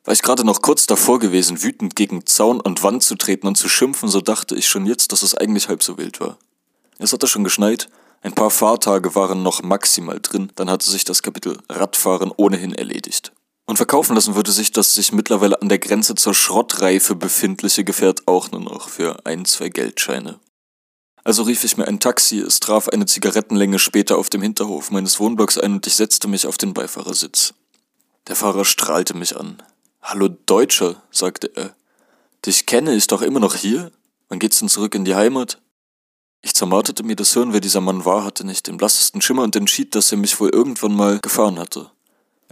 War ich gerade noch kurz davor gewesen, wütend gegen Zaun und Wand zu treten und zu schimpfen, so dachte ich schon jetzt, dass es eigentlich halb so wild war. Es hatte schon geschneit, ein paar Fahrtage waren noch maximal drin, dann hatte sich das Kapitel Radfahren ohnehin erledigt. Und verkaufen lassen würde sich das sich mittlerweile an der Grenze zur Schrottreife befindliche Gefährt auch nur noch für ein, zwei Geldscheine. Also rief ich mir ein Taxi, es traf eine Zigarettenlänge später auf dem Hinterhof meines Wohnblocks ein und ich setzte mich auf den Beifahrersitz. Der Fahrer strahlte mich an. Hallo Deutscher, sagte er. Dich kenne ich doch immer noch hier? Wann geht's denn zurück in die Heimat? Ich zermartete mir das Hirn, wer dieser Mann war, hatte nicht den blassesten Schimmer und entschied, dass er mich wohl irgendwann mal gefahren hatte.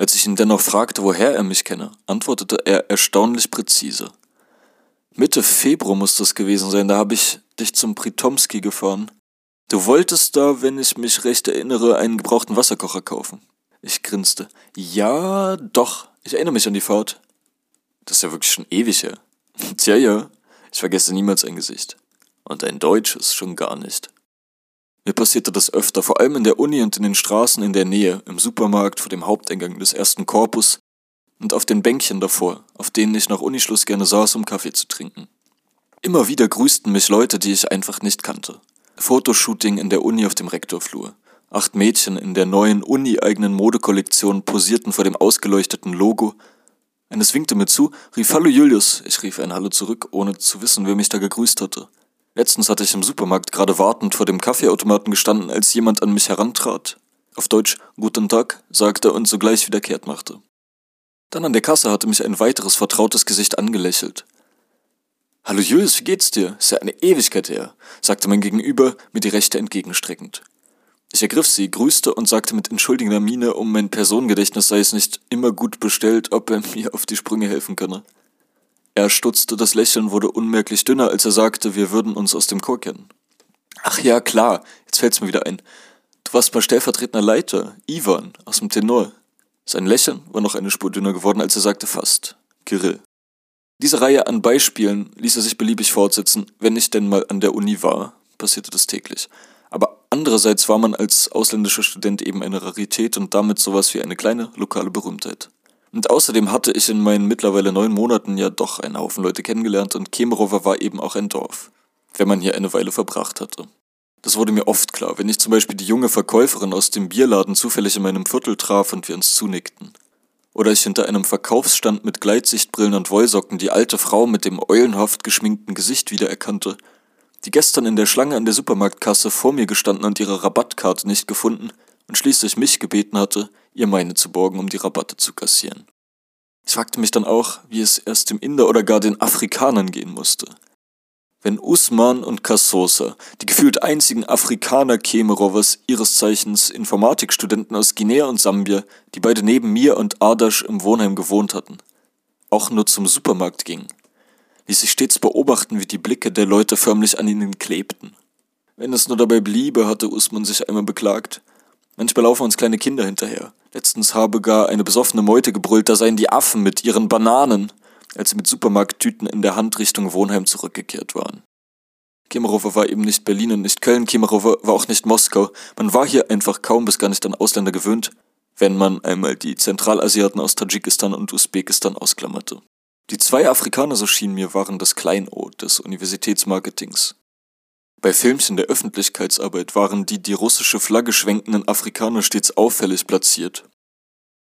Als ich ihn dennoch fragte, woher er mich kenne, antwortete er erstaunlich präzise. Mitte Februar muss das gewesen sein, da habe ich dich zum Pritomski gefahren. Du wolltest da, wenn ich mich recht erinnere, einen gebrauchten Wasserkocher kaufen. Ich grinste. Ja, doch, ich erinnere mich an die Fahrt. Das ist ja wirklich schon ewig her. Tja, ja, ich vergesse niemals ein Gesicht. Und ein deutsches schon gar nicht. Mir passierte das öfter, vor allem in der Uni und in den Straßen in der Nähe, im Supermarkt vor dem Haupteingang des ersten Korpus und auf den Bänkchen davor, auf denen ich nach Unischluss gerne saß, um Kaffee zu trinken. Immer wieder grüßten mich Leute, die ich einfach nicht kannte. Fotoshooting in der Uni auf dem Rektorflur. Acht Mädchen in der neuen Uni-eigenen Modekollektion posierten vor dem ausgeleuchteten Logo eines winkte mir zu, rief Hallo Julius. Ich rief ein Hallo zurück, ohne zu wissen, wer mich da gegrüßt hatte. Letztens hatte ich im Supermarkt gerade wartend vor dem Kaffeeautomaten gestanden, als jemand an mich herantrat. Auf Deutsch Guten Tag sagte und sogleich wieder kehrt machte. Dann an der Kasse hatte mich ein weiteres vertrautes Gesicht angelächelt. Hallo Julius, wie geht's dir? Ist ja eine Ewigkeit her, sagte mein Gegenüber, mir die Rechte entgegenstreckend. Ich ergriff sie, grüßte und sagte mit entschuldigender Miene, um mein Personengedächtnis sei es nicht immer gut bestellt, ob er mir auf die Sprünge helfen könne. Er stutzte, das Lächeln wurde unmerklich dünner, als er sagte, wir würden uns aus dem Chor kennen. Ach ja, klar, jetzt fällt's mir wieder ein. Du warst mal stellvertretender Leiter, Ivan, aus dem Tenor. Sein Lächeln war noch eine Spur dünner geworden, als er sagte fast. Kirill. Diese Reihe an Beispielen ließ er sich beliebig fortsetzen, wenn ich denn mal an der Uni war, passierte das täglich. Aber andererseits war man als ausländischer Student eben eine Rarität und damit sowas wie eine kleine lokale Berühmtheit. Und außerdem hatte ich in meinen mittlerweile neun Monaten ja doch einen Haufen Leute kennengelernt und Kemerovo war eben auch ein Dorf, wenn man hier eine Weile verbracht hatte. Das wurde mir oft klar, wenn ich zum Beispiel die junge Verkäuferin aus dem Bierladen zufällig in meinem Viertel traf und wir uns zunickten. Oder ich hinter einem Verkaufsstand mit Gleitsichtbrillen und Wollsocken die alte Frau mit dem eulenhaft geschminkten Gesicht wiedererkannte die gestern in der Schlange an der Supermarktkasse vor mir gestanden und ihre Rabattkarte nicht gefunden und schließlich mich gebeten hatte, ihr meine zu borgen, um die Rabatte zu kassieren. Ich fragte mich dann auch, wie es erst dem Inder oder gar den Afrikanern gehen musste. Wenn Usman und Kassosa, die gefühlt einzigen Afrikaner Kemerovers, ihres Zeichens Informatikstudenten aus Guinea und Sambia, die beide neben mir und Ardash im Wohnheim gewohnt hatten, auch nur zum Supermarkt gingen, ließ sich stets beobachten, wie die Blicke der Leute förmlich an ihnen klebten. Wenn es nur dabei bliebe, hatte Usman sich einmal beklagt. Manchmal laufen uns kleine Kinder hinterher. Letztens habe gar eine besoffene Meute gebrüllt, da seien die Affen mit ihren Bananen, als sie mit Supermarkttüten in der Hand Richtung Wohnheim zurückgekehrt waren. Kemerovo war eben nicht Berlin und nicht Köln, Kemerovo war auch nicht Moskau. Man war hier einfach kaum bis gar nicht an Ausländer gewöhnt, wenn man einmal die Zentralasiaten aus Tadschikistan und Usbekistan ausklammerte. Die zwei Afrikaner, so schien mir, waren das Kleinod des Universitätsmarketings. Bei Filmchen der Öffentlichkeitsarbeit waren die die russische Flagge schwenkenden Afrikaner stets auffällig platziert.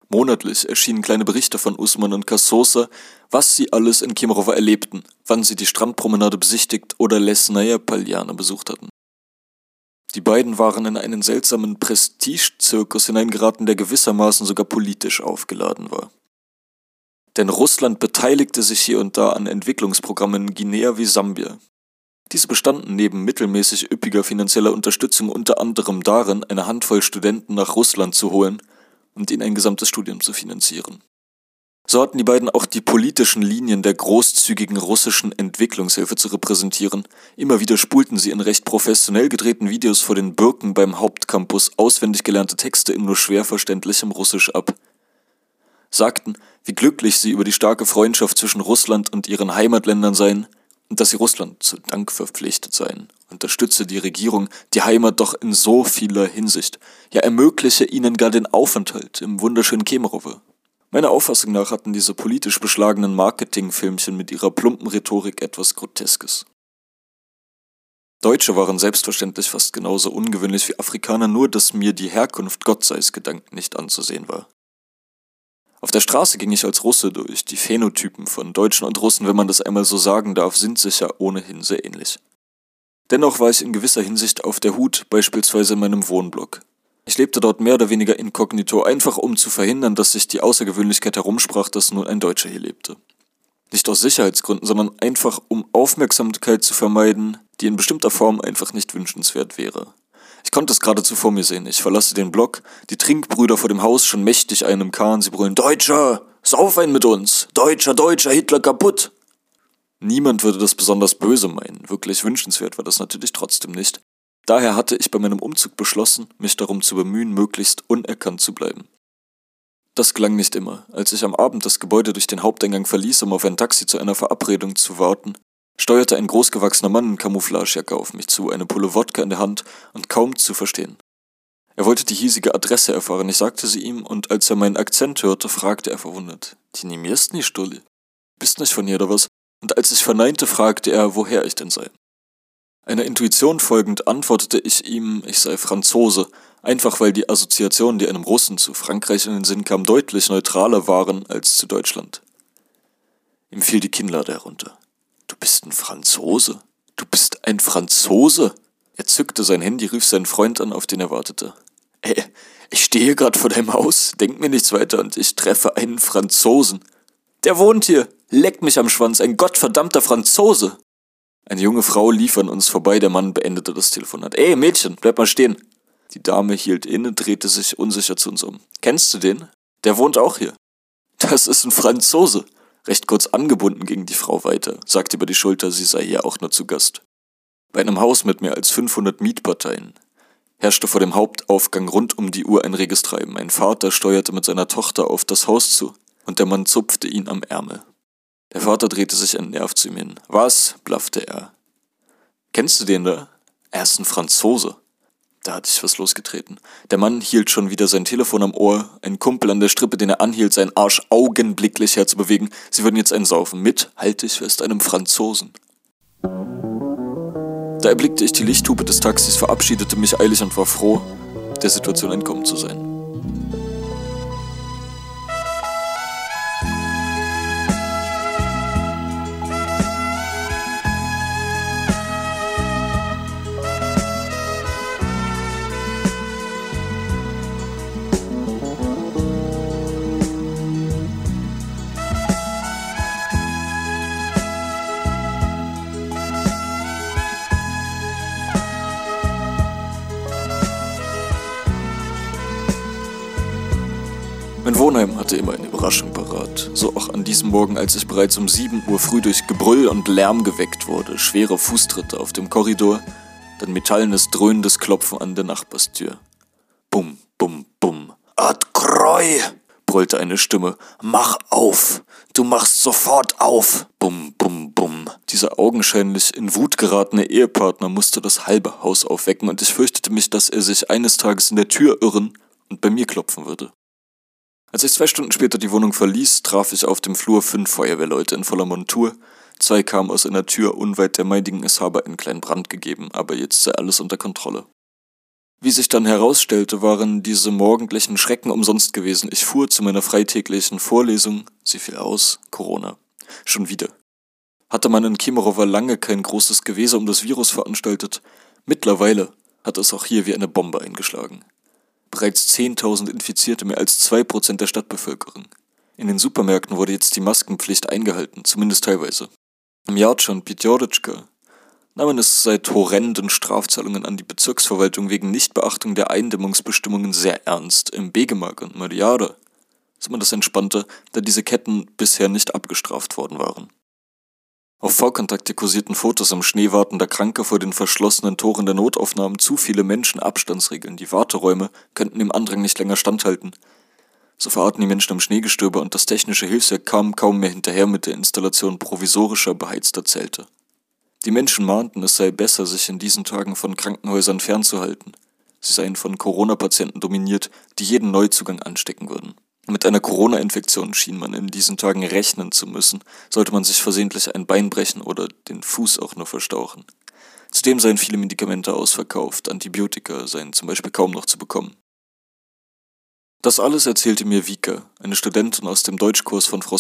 Monatlich erschienen kleine Berichte von Usman und Kassosa, was sie alles in Kemerovo erlebten, wann sie die Strandpromenade besichtigt oder Lesnaya Paljana besucht hatten. Die beiden waren in einen seltsamen Prestigezirkus hineingeraten, der gewissermaßen sogar politisch aufgeladen war. Denn Russland beteiligte sich hier und da an Entwicklungsprogrammen in Guinea wie Sambia. Diese bestanden neben mittelmäßig üppiger finanzieller Unterstützung unter anderem darin, eine Handvoll Studenten nach Russland zu holen – und ihnen ein gesamtes Studium zu finanzieren. So hatten die beiden auch die politischen Linien der großzügigen russischen Entwicklungshilfe zu repräsentieren. Immer wieder spulten sie in recht professionell gedrehten Videos vor den Birken beim Hauptcampus auswendig gelernte Texte in nur schwer verständlichem Russisch ab. Sagten, wie glücklich sie über die starke Freundschaft zwischen Russland und ihren Heimatländern seien und dass sie Russland zu Dank verpflichtet seien unterstütze die Regierung die Heimat doch in so vieler Hinsicht, ja ermögliche ihnen gar den Aufenthalt im wunderschönen Kemerowo. Meiner Auffassung nach hatten diese politisch beschlagenen Marketingfilmchen mit ihrer plumpen Rhetorik etwas Groteskes. Deutsche waren selbstverständlich fast genauso ungewöhnlich wie Afrikaner, nur dass mir die Herkunft Gott sei's Gedanken nicht anzusehen war. Auf der Straße ging ich als Russe durch, die Phänotypen von Deutschen und Russen, wenn man das einmal so sagen darf, sind sicher ohnehin sehr ähnlich. Dennoch war ich in gewisser Hinsicht auf der Hut, beispielsweise in meinem Wohnblock. Ich lebte dort mehr oder weniger inkognito, einfach um zu verhindern, dass sich die Außergewöhnlichkeit herumsprach, dass nun ein Deutscher hier lebte. Nicht aus Sicherheitsgründen, sondern einfach um Aufmerksamkeit zu vermeiden, die in bestimmter Form einfach nicht wünschenswert wäre. Ich konnte es geradezu vor mir sehen. Ich verlasse den Block, die Trinkbrüder vor dem Haus schon mächtig einem Kahn, sie brüllen Deutscher, sauf ein mit uns, Deutscher, Deutscher, Hitler kaputt. Niemand würde das besonders böse meinen, wirklich wünschenswert war das natürlich trotzdem nicht. Daher hatte ich bei meinem Umzug beschlossen, mich darum zu bemühen, möglichst unerkannt zu bleiben. Das gelang nicht immer. Als ich am Abend das Gebäude durch den Haupteingang verließ, um auf ein Taxi zu einer Verabredung zu warten, steuerte ein großgewachsener Mann in Camouflagejacke auf mich zu, eine Pulle Wodka in der Hand und kaum zu verstehen. Er wollte die hiesige Adresse erfahren, ich sagte sie ihm, und als er meinen Akzent hörte, fragte er verwundert, Die nimierst nicht, Stulli? Bist nicht von hier oder was? und als ich verneinte, fragte er, woher ich denn sei. Einer Intuition folgend antwortete ich ihm, ich sei Franzose, einfach weil die Assoziationen, die einem Russen zu Frankreich in den Sinn kamen, deutlich neutraler waren als zu Deutschland. Ihm fiel die Kinnlade herunter. Du bist ein Franzose? Du bist ein Franzose? Er zückte sein Handy, rief seinen Freund an, auf den er wartete. Ey, ich stehe gerade vor deinem Haus, denk mir nichts weiter und ich treffe einen Franzosen. Der wohnt hier, Leck mich am Schwanz, ein gottverdammter Franzose! Eine junge Frau lief an uns vorbei, der Mann beendete das Telefonat. Ey, Mädchen, bleib mal stehen! Die Dame hielt inne, drehte sich unsicher zu uns um. Kennst du den? Der wohnt auch hier. Das ist ein Franzose. Recht kurz angebunden ging die Frau weiter, sagte über die Schulter, sie sei hier auch nur zu Gast. Bei einem Haus mit mehr als 500 Mietparteien herrschte vor dem Hauptaufgang rund um die Uhr ein reges Treiben. Ein Vater steuerte mit seiner Tochter auf das Haus zu, und der Mann zupfte ihn am Ärmel. Der Vater drehte sich entnervt zu ihm hin. Was? blaffte er. Kennst du den da? Er ist ein Franzose. Da hatte ich was losgetreten. Der Mann hielt schon wieder sein Telefon am Ohr, ein Kumpel an der Strippe, den er anhielt, seinen Arsch augenblicklich herzubewegen. Sie würden jetzt einsaufen. Mit, halte ich fest, einem Franzosen. Da erblickte ich die Lichthupe des Taxis, verabschiedete mich eilig und war froh, der Situation entkommen zu sein. So auch an diesem Morgen, als ich bereits um 7 Uhr früh durch Gebrüll und Lärm geweckt wurde, schwere Fußtritte auf dem Korridor, dann metallenes, dröhnendes Klopfen an der Nachbarstür. Bum, bum, bum. Ad Kreu! brüllte eine Stimme. Mach auf! Du machst sofort auf! Bum, bum, bum. Dieser augenscheinlich in Wut geratene Ehepartner musste das halbe Haus aufwecken und ich fürchtete mich, dass er sich eines Tages in der Tür irren und bei mir klopfen würde. Als ich zwei Stunden später die Wohnung verließ, traf ich auf dem Flur fünf Feuerwehrleute in voller Montur. Zwei kamen aus einer Tür unweit der Meidigen, es habe einen kleinen Brand gegeben, aber jetzt sei alles unter Kontrolle. Wie sich dann herausstellte, waren diese morgendlichen Schrecken umsonst gewesen. Ich fuhr zu meiner freitäglichen Vorlesung, sie fiel aus, Corona. Schon wieder. Hatte man in Kemerowa lange kein großes Gewese um das Virus veranstaltet, mittlerweile hat es auch hier wie eine Bombe eingeschlagen. Bereits 10.000 Infizierte, mehr als 2% der Stadtbevölkerung. In den Supermärkten wurde jetzt die Maskenpflicht eingehalten, zumindest teilweise. Im Jartschan Pjotjorditschka nahmen es seit horrenden Strafzahlungen an die Bezirksverwaltung wegen Nichtbeachtung der Eindämmungsbestimmungen sehr ernst. Im Begemark und Mariade ist man das entspannter, da diese Ketten bisher nicht abgestraft worden waren. Auf V-Kontakte kursierten Fotos am Schnee wartender Kranke vor den verschlossenen Toren der Notaufnahmen zu viele Menschen Abstandsregeln. Die Warteräume könnten dem Andrang nicht länger standhalten. So verarten die Menschen im Schneegestöber und das technische Hilfswerk kam kaum mehr hinterher mit der Installation provisorischer beheizter Zelte. Die Menschen mahnten, es sei besser, sich in diesen Tagen von Krankenhäusern fernzuhalten. Sie seien von Corona-Patienten dominiert, die jeden Neuzugang anstecken würden. Mit einer Corona-Infektion schien man in diesen Tagen rechnen zu müssen, sollte man sich versehentlich ein Bein brechen oder den Fuß auch nur verstauchen. Zudem seien viele Medikamente ausverkauft, Antibiotika seien zum Beispiel kaum noch zu bekommen. Das alles erzählte mir Vika, eine Studentin aus dem Deutschkurs von Frau.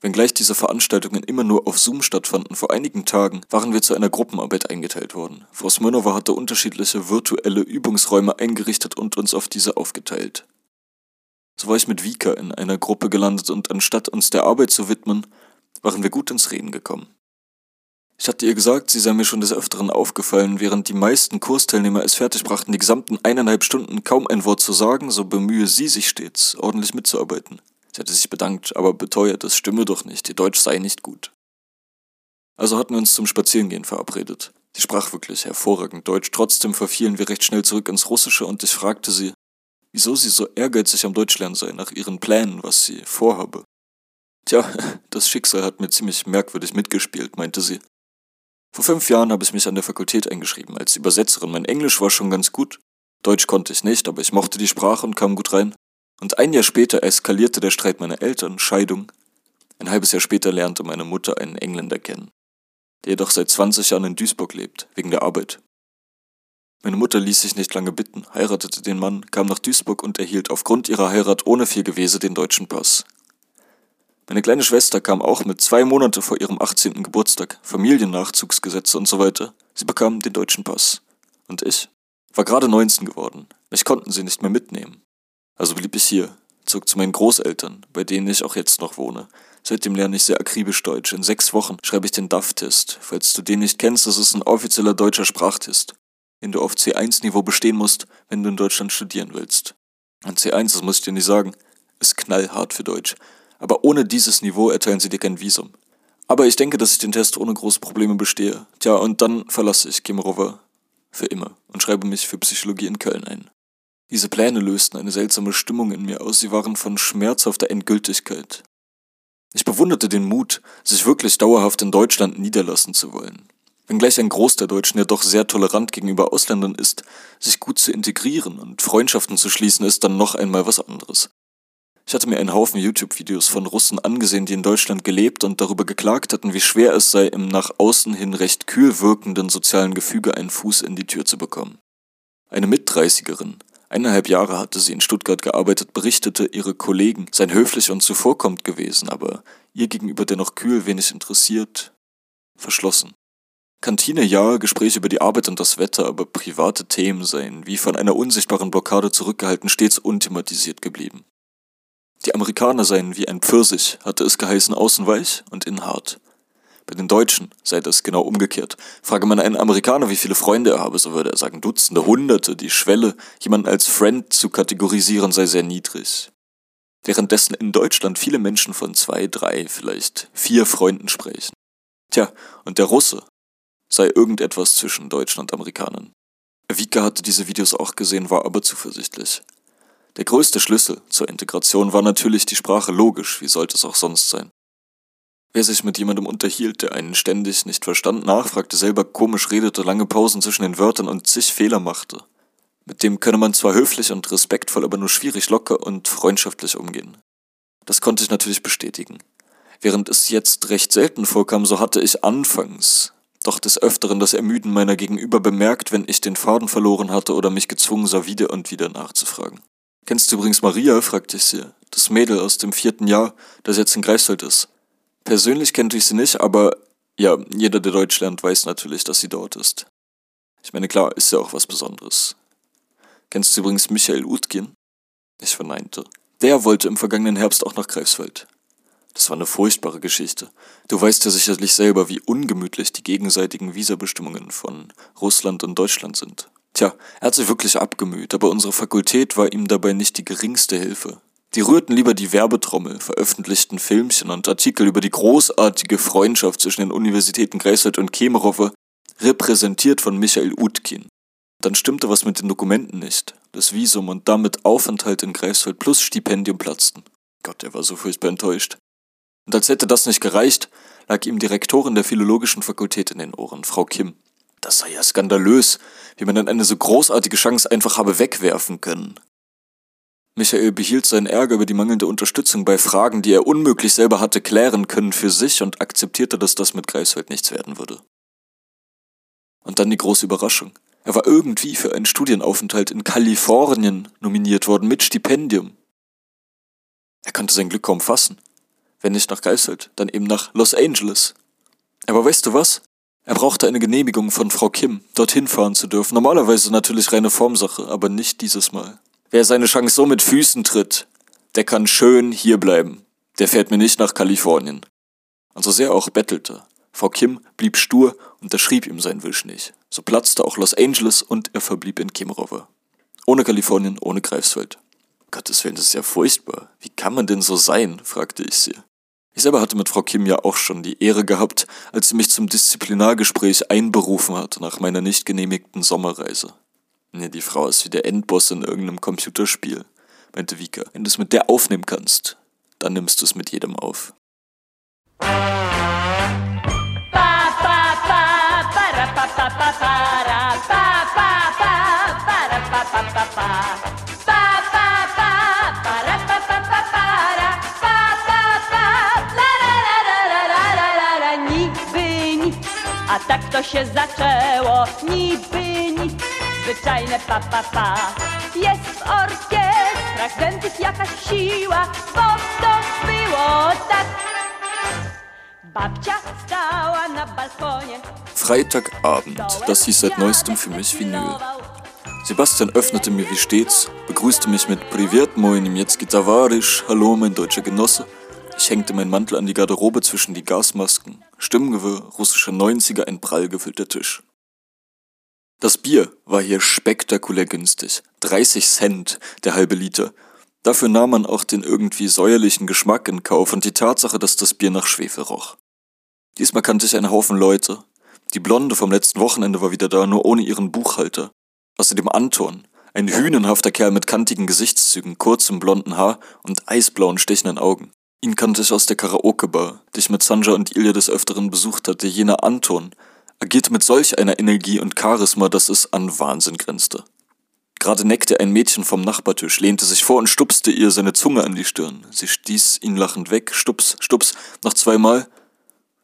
Wenngleich diese Veranstaltungen immer nur auf Zoom stattfanden, vor einigen Tagen waren wir zu einer Gruppenarbeit eingeteilt worden. Frau Smirnova hatte unterschiedliche virtuelle Übungsräume eingerichtet und uns auf diese aufgeteilt. So war ich mit Vika in einer Gruppe gelandet und anstatt uns der Arbeit zu widmen, waren wir gut ins Reden gekommen. Ich hatte ihr gesagt, sie sei mir schon des Öfteren aufgefallen, während die meisten Kursteilnehmer es fertigbrachten, die gesamten eineinhalb Stunden kaum ein Wort zu sagen, so bemühe sie sich stets, ordentlich mitzuarbeiten. Sie hatte sich bedankt, aber beteuert, es stimme doch nicht, ihr Deutsch sei nicht gut. Also hatten wir uns zum Spazierengehen verabredet. Sie sprach wirklich hervorragend Deutsch, trotzdem verfielen wir recht schnell zurück ins Russische und ich fragte sie, wieso sie so ehrgeizig am Deutschlernen sei, nach ihren Plänen, was sie vorhabe. Tja, das Schicksal hat mir ziemlich merkwürdig mitgespielt, meinte sie. Vor fünf Jahren habe ich mich an der Fakultät eingeschrieben als Übersetzerin. Mein Englisch war schon ganz gut. Deutsch konnte ich nicht, aber ich mochte die Sprache und kam gut rein. Und ein Jahr später eskalierte der Streit meiner Eltern, Scheidung. Ein halbes Jahr später lernte meine Mutter einen Engländer kennen, der jedoch seit 20 Jahren in Duisburg lebt, wegen der Arbeit. Meine Mutter ließ sich nicht lange bitten, heiratete den Mann, kam nach Duisburg und erhielt aufgrund ihrer Heirat ohne viel Gewese den deutschen Pass. Meine kleine Schwester kam auch mit zwei Monate vor ihrem 18. Geburtstag, Familiennachzugsgesetze und so weiter. Sie bekam den deutschen Pass. Und ich war gerade 19 geworden. Mich konnten sie nicht mehr mitnehmen. Also blieb ich hier, zog zu meinen Großeltern, bei denen ich auch jetzt noch wohne. Seitdem lerne ich sehr akribisch Deutsch. In sechs Wochen schreibe ich den DAF-Test. Falls du den nicht kennst, das ist ein offizieller deutscher Sprachtest, den du auf C1-Niveau bestehen musst, wenn du in Deutschland studieren willst. Und C1, das muss ich dir nicht sagen, ist knallhart für Deutsch. Aber ohne dieses Niveau erteilen sie dir kein Visum. Aber ich denke, dass ich den Test ohne große Probleme bestehe. Tja, und dann verlasse ich Kemerowa für immer und schreibe mich für Psychologie in Köln ein. Diese Pläne lösten eine seltsame Stimmung in mir aus, sie waren von schmerzhafter Endgültigkeit. Ich bewunderte den Mut, sich wirklich dauerhaft in Deutschland niederlassen zu wollen. Wenngleich ein Groß der Deutschen ja doch sehr tolerant gegenüber Ausländern ist, sich gut zu integrieren und Freundschaften zu schließen ist dann noch einmal was anderes. Ich hatte mir einen Haufen YouTube-Videos von Russen angesehen, die in Deutschland gelebt und darüber geklagt hatten, wie schwer es sei, im nach außen hin recht kühl wirkenden sozialen Gefüge einen Fuß in die Tür zu bekommen. Eine Mitdreißigerin, Eineinhalb Jahre hatte sie in Stuttgart gearbeitet, berichtete, ihre Kollegen seien höflich und zuvorkommend gewesen, aber ihr gegenüber dennoch kühl, wenig interessiert, verschlossen. Kantine ja, Gespräche über die Arbeit und das Wetter, aber private Themen seien, wie von einer unsichtbaren Blockade zurückgehalten, stets unthematisiert geblieben. Die Amerikaner seien wie ein Pfirsich, hatte es geheißen, außen weich und innen hart. Bei den Deutschen sei das genau umgekehrt. Frage man einen Amerikaner, wie viele Freunde er habe, so würde er sagen Dutzende, Hunderte. Die Schwelle, jemanden als Friend zu kategorisieren, sei sehr niedrig. Währenddessen in Deutschland viele Menschen von zwei, drei, vielleicht vier Freunden sprechen. Tja, und der Russe sei irgendetwas zwischen Deutschen und Amerikanern. Vika hatte diese Videos auch gesehen, war aber zuversichtlich. Der größte Schlüssel zur Integration war natürlich die Sprache logisch, wie sollte es auch sonst sein. Wer sich mit jemandem unterhielt, der einen ständig nicht verstand, nachfragte, selber komisch redete, lange Pausen zwischen den Wörtern und zig Fehler machte. Mit dem könne man zwar höflich und respektvoll, aber nur schwierig locker und freundschaftlich umgehen. Das konnte ich natürlich bestätigen. Während es jetzt recht selten vorkam, so hatte ich anfangs doch des Öfteren das Ermüden meiner Gegenüber bemerkt, wenn ich den Faden verloren hatte oder mich gezwungen sah, wieder und wieder nachzufragen. Kennst du übrigens Maria? fragte ich sie. Das Mädel aus dem vierten Jahr, das jetzt in Greifswald ist. Persönlich kannte ich sie nicht, aber ja, jeder, der Deutsch lernt, weiß natürlich, dass sie dort ist. Ich meine, klar, ist ja auch was Besonderes. Kennst du übrigens Michael Utkin? Ich verneinte. Der wollte im vergangenen Herbst auch nach Greifswald. Das war eine furchtbare Geschichte. Du weißt ja sicherlich selber, wie ungemütlich die gegenseitigen Visabestimmungen von Russland und Deutschland sind. Tja, er hat sich wirklich abgemüht, aber unsere Fakultät war ihm dabei nicht die geringste Hilfe. Die rührten lieber die Werbetrommel, veröffentlichten Filmchen und Artikel über die großartige Freundschaft zwischen den Universitäten Greifswald und Kemerowo, repräsentiert von Michael Utkin. Dann stimmte was mit den Dokumenten nicht. Das Visum und damit Aufenthalt in Greifswald plus Stipendium platzten. Gott, er war so furchtbar enttäuscht. Und als hätte das nicht gereicht, lag ihm die Rektorin der Philologischen Fakultät in den Ohren, Frau Kim. Das sei ja skandalös, wie man dann eine so großartige Chance einfach habe wegwerfen können. Michael behielt seinen Ärger über die mangelnde Unterstützung bei Fragen, die er unmöglich selber hatte klären können, für sich und akzeptierte, dass das mit Greifswald nichts werden würde. Und dann die große Überraschung. Er war irgendwie für einen Studienaufenthalt in Kalifornien nominiert worden mit Stipendium. Er konnte sein Glück kaum fassen. Wenn nicht nach Greifswald, dann eben nach Los Angeles. Aber weißt du was? Er brauchte eine Genehmigung von Frau Kim, dorthin fahren zu dürfen. Normalerweise natürlich reine Formsache, aber nicht dieses Mal. Wer seine Chance so mit Füßen tritt, der kann schön hierbleiben. Der fährt mir nicht nach Kalifornien. Und so sehr er auch bettelte, Frau Kim blieb stur und unterschrieb ihm seinen Wunsch nicht. So platzte auch Los Angeles und er verblieb in Kemerowo. Ohne Kalifornien, ohne Greifswald. Gottes Willen, das ist ja furchtbar. Wie kann man denn so sein? fragte ich sie. Ich selber hatte mit Frau Kim ja auch schon die Ehre gehabt, als sie mich zum Disziplinargespräch einberufen hat nach meiner nicht genehmigten Sommerreise. Nee, die Frau ist wie der Endboss in irgendeinem Computerspiel, meinte Vika. Wenn du es mit der aufnehmen kannst, dann nimmst du es mit jedem auf. Tak to się zaczęło, niby nic, zwyczajne pa pa pa. Jest w orkiestrach dętych jakaś siła, bo to było tak. Babcia stała na balkonie. Freitagabend, das hieß seit neuestem für mich Vinyl. Sebastian öffnete mir wie stets, begrüßte mich mit Privet, moin niemiecki tavarisch, hallo mein deutscher Genosse ich hängte meinen Mantel an die Garderobe zwischen die Gasmasken. Stimmgewirr, russische 90er, ein prall gefüllter Tisch. Das Bier war hier spektakulär günstig. 30 Cent der halbe Liter. Dafür nahm man auch den irgendwie säuerlichen Geschmack in Kauf und die Tatsache, dass das Bier nach Schwefel roch. Diesmal kannte ich einen Haufen Leute. Die Blonde vom letzten Wochenende war wieder da, nur ohne ihren Buchhalter. Außerdem Anton, ein hünenhafter Kerl mit kantigen Gesichtszügen, kurzem blonden Haar und eisblauen stechenden Augen. Ihn kannte ich aus der Karaoke-Bar, die ich mit Sanja und Ilja des Öfteren besucht hatte. Jener Anton agierte mit solch einer Energie und Charisma, dass es an Wahnsinn grenzte. Gerade neckte ein Mädchen vom Nachbartisch, lehnte sich vor und stupste ihr seine Zunge an die Stirn. Sie stieß ihn lachend weg, stups, stups, noch zweimal.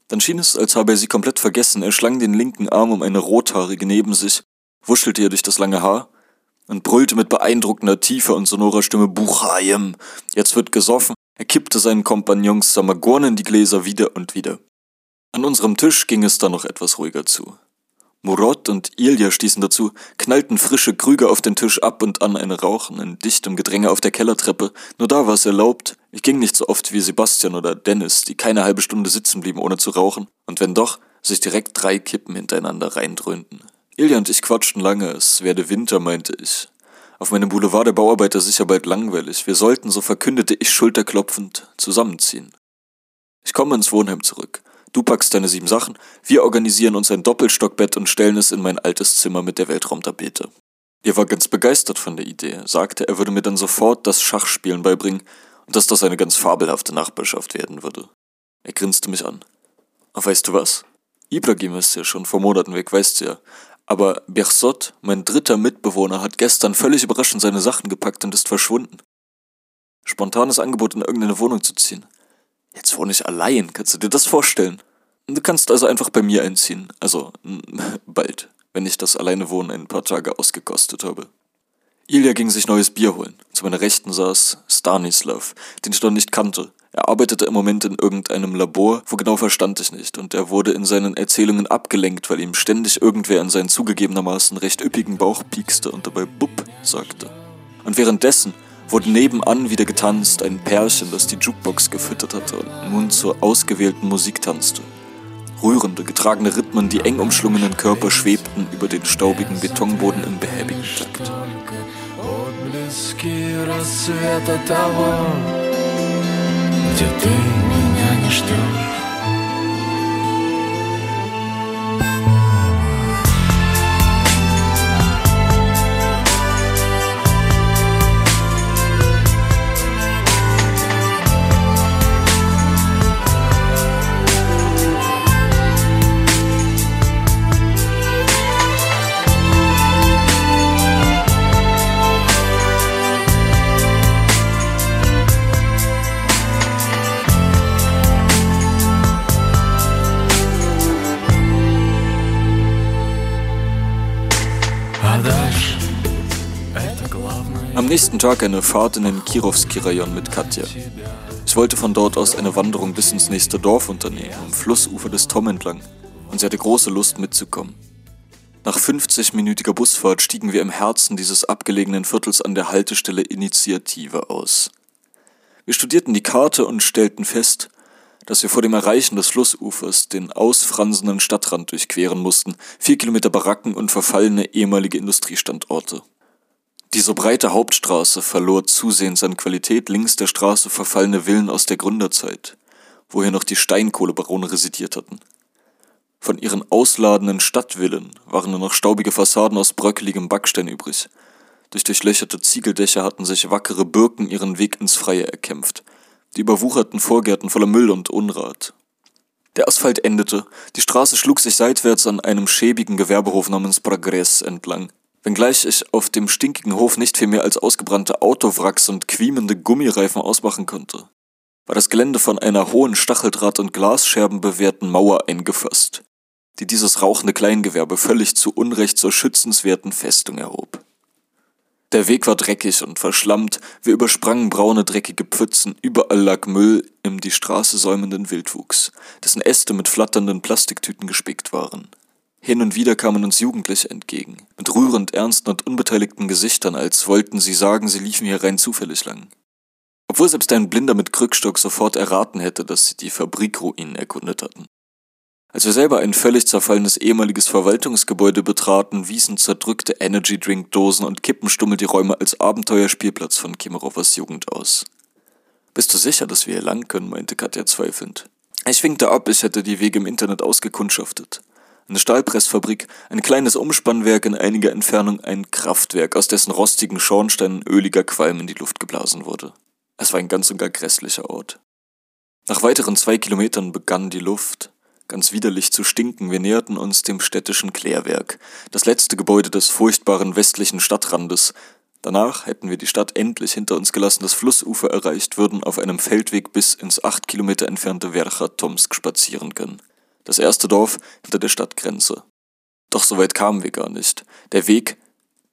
Dann schien es, als habe er sie komplett vergessen. Er schlang den linken Arm um eine rothaarige neben sich, wuschelte ihr durch das lange Haar und brüllte mit beeindruckender Tiefe und sonorer Stimme Buchayem. Jetzt wird gesoffen. Er kippte seinen Kompagnons Samagorn in die Gläser wieder und wieder. An unserem Tisch ging es dann noch etwas ruhiger zu. Murat und Ilja stießen dazu, knallten frische Krüge auf den Tisch ab und an eine Rauchen in dichtem Gedränge auf der Kellertreppe. Nur da war es erlaubt. Ich ging nicht so oft wie Sebastian oder Dennis, die keine halbe Stunde sitzen blieben, ohne zu rauchen. Und wenn doch, sich direkt drei Kippen hintereinander reindröhnten. Ilja und ich quatschten lange, es werde Winter, meinte ich. Auf meinem Boulevard der Bauarbeiter sicher bald langweilig. Wir sollten, so verkündete ich schulterklopfend, zusammenziehen. Ich komme ins Wohnheim zurück. Du packst deine sieben Sachen, wir organisieren uns ein Doppelstockbett und stellen es in mein altes Zimmer mit der Weltraumtapete. Er war ganz begeistert von der Idee, sagte, er würde mir dann sofort das Schachspielen beibringen und dass das eine ganz fabelhafte Nachbarschaft werden würde. Er grinste mich an. Weißt du was? Ibrahim ist ja schon vor Monaten weg, weißt du ja. Aber Bersot, mein dritter Mitbewohner, hat gestern völlig überraschend seine Sachen gepackt und ist verschwunden. Spontanes Angebot, in irgendeine Wohnung zu ziehen. Jetzt wohne ich allein, kannst du dir das vorstellen? Du kannst also einfach bei mir einziehen. Also, bald, wenn ich das alleine Wohnen ein paar Tage ausgekostet habe. Ilja ging sich neues Bier holen. Zu meiner Rechten saß Stanislav, den ich noch nicht kannte. Er arbeitete im Moment in irgendeinem Labor, wo genau verstand ich nicht, und er wurde in seinen Erzählungen abgelenkt, weil ihm ständig irgendwer in seinen zugegebenermaßen recht üppigen Bauch piekste und dabei Bub sagte. Und währenddessen wurde nebenan wieder getanzt, ein Pärchen, das die Jukebox gefüttert hatte und nun zur ausgewählten Musik tanzte. Rührende, getragene Rhythmen, die eng umschlungenen Körper schwebten über den staubigen Betonboden im behäbigen Takt. Где ты меня не ждешь. Nächsten Tag eine Fahrt in den Kirovski-Rayon mit Katja. Ich wollte von dort aus eine Wanderung bis ins nächste Dorf unternehmen, am Flussufer des Tom entlang, und sie hatte große Lust mitzukommen. Nach 50-minütiger Busfahrt stiegen wir im Herzen dieses abgelegenen Viertels an der Haltestelle Initiative aus. Wir studierten die Karte und stellten fest, dass wir vor dem Erreichen des Flussufers den ausfransenden Stadtrand durchqueren mussten, vier Kilometer Baracken und verfallene ehemalige Industriestandorte. Die so breite Hauptstraße verlor zusehends an Qualität, links der Straße verfallene Villen aus der Gründerzeit, wo hier noch die Steinkohlebarone residiert hatten. Von ihren ausladenden Stadtvillen waren nur noch staubige Fassaden aus bröckeligem Backstein übrig. Durch durchlöcherte Ziegeldächer hatten sich wackere Birken ihren Weg ins Freie erkämpft. Die überwucherten Vorgärten voller Müll und Unrat. Der Asphalt endete, die Straße schlug sich seitwärts an einem schäbigen Gewerbehof namens Progress entlang. Wenngleich ich auf dem stinkigen Hof nicht viel mehr als ausgebrannte Autowracks und quiemende Gummireifen ausmachen konnte, war das Gelände von einer hohen Stacheldraht- und Glasscherben bewehrten Mauer eingefasst, die dieses rauchende Kleingewerbe völlig zu Unrecht zur schützenswerten Festung erhob. Der Weg war dreckig und verschlammt, wir übersprangen braune, dreckige Pfützen, überall lag Müll im die Straße säumenden Wildwuchs, dessen Äste mit flatternden Plastiktüten gespickt waren. Hin und wieder kamen uns Jugendliche entgegen, mit rührend ernsten und unbeteiligten Gesichtern, als wollten sie sagen, sie liefen hier rein zufällig lang. Obwohl selbst ein Blinder mit Krückstock sofort erraten hätte, dass sie die Fabrikruinen erkundet hatten. Als wir selber ein völlig zerfallenes ehemaliges Verwaltungsgebäude betraten, wiesen zerdrückte Energy-Drink-Dosen und Kippenstummel die Räume als Abenteuerspielplatz von Kimerovas Jugend aus. Bist du sicher, dass wir hier lang können? meinte Katja zweifelnd. Ich winkte ab, ich hätte die Wege im Internet ausgekundschaftet eine Stahlpressfabrik, ein kleines Umspannwerk in einiger Entfernung ein Kraftwerk, aus dessen rostigen Schornsteinen öliger Qualm in die Luft geblasen wurde. Es war ein ganz und gar grässlicher Ort. Nach weiteren zwei Kilometern begann die Luft ganz widerlich zu stinken. Wir näherten uns dem städtischen Klärwerk, das letzte Gebäude des furchtbaren westlichen Stadtrandes. Danach hätten wir die Stadt endlich hinter uns gelassen, das Flussufer erreicht, würden auf einem Feldweg bis ins acht Kilometer entfernte Wercha Tomsk spazieren können das erste Dorf hinter der Stadtgrenze. Doch so weit kamen wir gar nicht. Der Weg,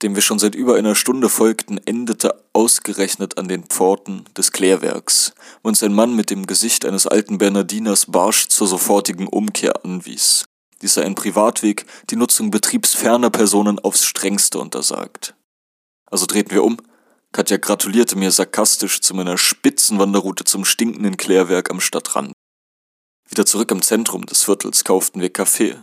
dem wir schon seit über einer Stunde folgten, endete ausgerechnet an den Pforten des Klärwerks, wo uns ein Mann mit dem Gesicht eines alten Bernardiners barsch zur sofortigen Umkehr anwies. Dies sei ein Privatweg, die Nutzung betriebsferner Personen aufs strengste untersagt. Also drehten wir um. Katja gratulierte mir sarkastisch zu meiner Spitzenwanderroute zum stinkenden Klärwerk am Stadtrand. Wieder zurück im Zentrum des Viertels kauften wir Kaffee,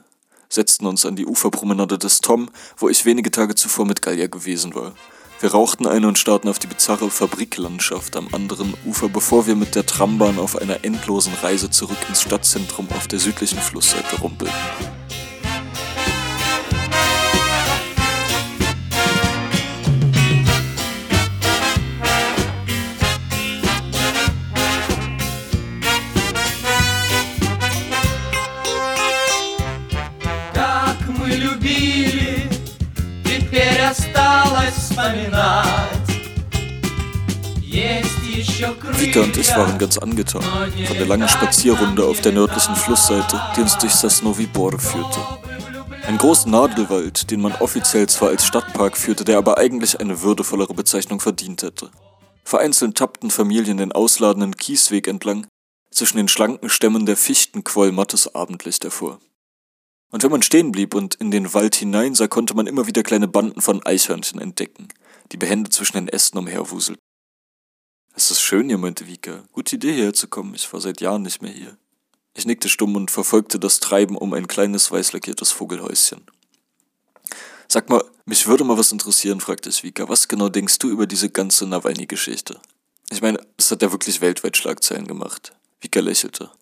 setzten uns an die Uferpromenade des Tom, wo ich wenige Tage zuvor mit Gallia gewesen war, Wir rauchten eine und starrten auf die bizarre Fabriklandschaft am anderen Ufer, bevor wir mit der Trambahn auf einer endlosen Reise zurück ins Stadtzentrum auf der südlichen Flussseite rumpelten. Vika und ich waren ganz angetan von der langen Spazierrunde auf der nördlichen Flussseite, die uns durch Sasnovi Bor führte. Ein großer Nadelwald, den man offiziell zwar als Stadtpark führte, der aber eigentlich eine würdevollere Bezeichnung verdient hätte. Vereinzelt tappten Familien den ausladenden Kiesweg entlang, zwischen den schlanken Stämmen der Fichten quoll mattes Abendlicht hervor. Und wenn man stehen blieb und in den Wald hineinsah, konnte man immer wieder kleine Banden von Eichhörnchen entdecken, die behende zwischen den Ästen umherwuselten. Es ist schön hier, meinte Vika. Gute Idee, hierher zu kommen. Ich war seit Jahren nicht mehr hier. Ich nickte stumm und verfolgte das Treiben um ein kleines weiß lackiertes Vogelhäuschen. Sag mal, mich würde mal was interessieren, fragte ich Vika. Was genau denkst du über diese ganze Nawalny-Geschichte? Ich meine, es hat ja wirklich weltweit Schlagzeilen gemacht. Vika lächelte.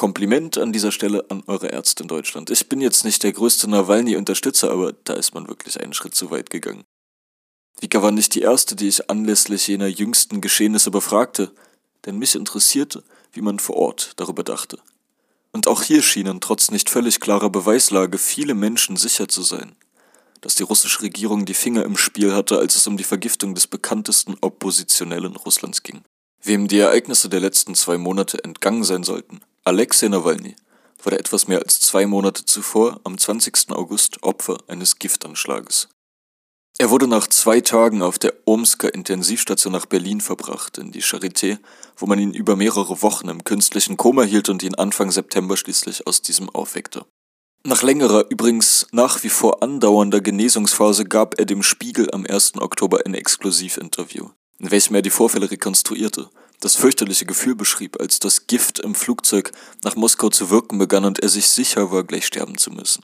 Kompliment an dieser Stelle an eure Ärzte in Deutschland. Ich bin jetzt nicht der größte Nawalny-Unterstützer, aber da ist man wirklich einen Schritt zu weit gegangen. Vika war nicht die erste, die ich anlässlich jener jüngsten Geschehnisse befragte, denn mich interessierte, wie man vor Ort darüber dachte. Und auch hier schienen trotz nicht völlig klarer Beweislage viele Menschen sicher zu sein, dass die russische Regierung die Finger im Spiel hatte, als es um die Vergiftung des bekanntesten Oppositionellen Russlands ging. Wem die Ereignisse der letzten zwei Monate entgangen sein sollten, Alexei Nawalny, wurde etwas mehr als zwei Monate zuvor, am 20. August, Opfer eines Giftanschlages. Er wurde nach zwei Tagen auf der Omsker Intensivstation nach Berlin verbracht, in die Charité, wo man ihn über mehrere Wochen im künstlichen Koma hielt und ihn Anfang September schließlich aus diesem aufweckte. Nach längerer, übrigens nach wie vor andauernder Genesungsphase gab er dem Spiegel am 1. Oktober ein Exklusivinterview, in welchem er die Vorfälle rekonstruierte, das fürchterliche Gefühl beschrieb, als das Gift im Flugzeug nach Moskau zu wirken begann und er sich sicher war, gleich sterben zu müssen.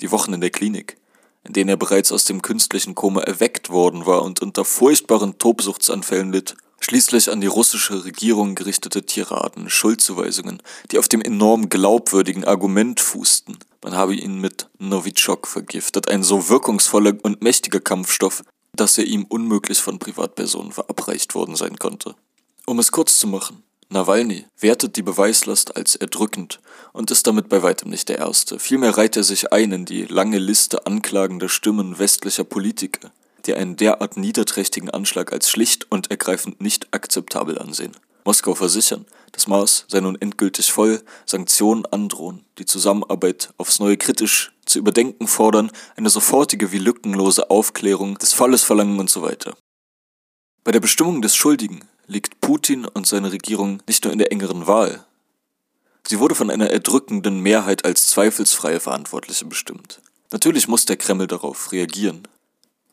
Die Wochen in der Klinik, in denen er bereits aus dem künstlichen Koma erweckt worden war und unter furchtbaren Tobsuchtsanfällen litt. Schließlich an die russische Regierung gerichtete Tiraden, Schuldzuweisungen, die auf dem enorm glaubwürdigen Argument fußten. Man habe ihn mit Novichok vergiftet, ein so wirkungsvoller und mächtiger Kampfstoff, dass er ihm unmöglich von Privatpersonen verabreicht worden sein konnte. Um es kurz zu machen, Nawalny wertet die Beweislast als erdrückend und ist damit bei weitem nicht der Erste. Vielmehr reiht er sich ein in die lange Liste anklagender Stimmen westlicher Politiker, die einen derart niederträchtigen Anschlag als schlicht und ergreifend nicht akzeptabel ansehen. Moskau versichern, das Maß sei nun endgültig voll, Sanktionen androhen, die Zusammenarbeit aufs Neue kritisch zu überdenken fordern, eine sofortige wie lückenlose Aufklärung des Falles verlangen und so weiter. Bei der Bestimmung des Schuldigen liegt Putin und seine Regierung nicht nur in der engeren Wahl. Sie wurde von einer erdrückenden Mehrheit als zweifelsfreie Verantwortliche bestimmt. Natürlich muss der Kreml darauf reagieren.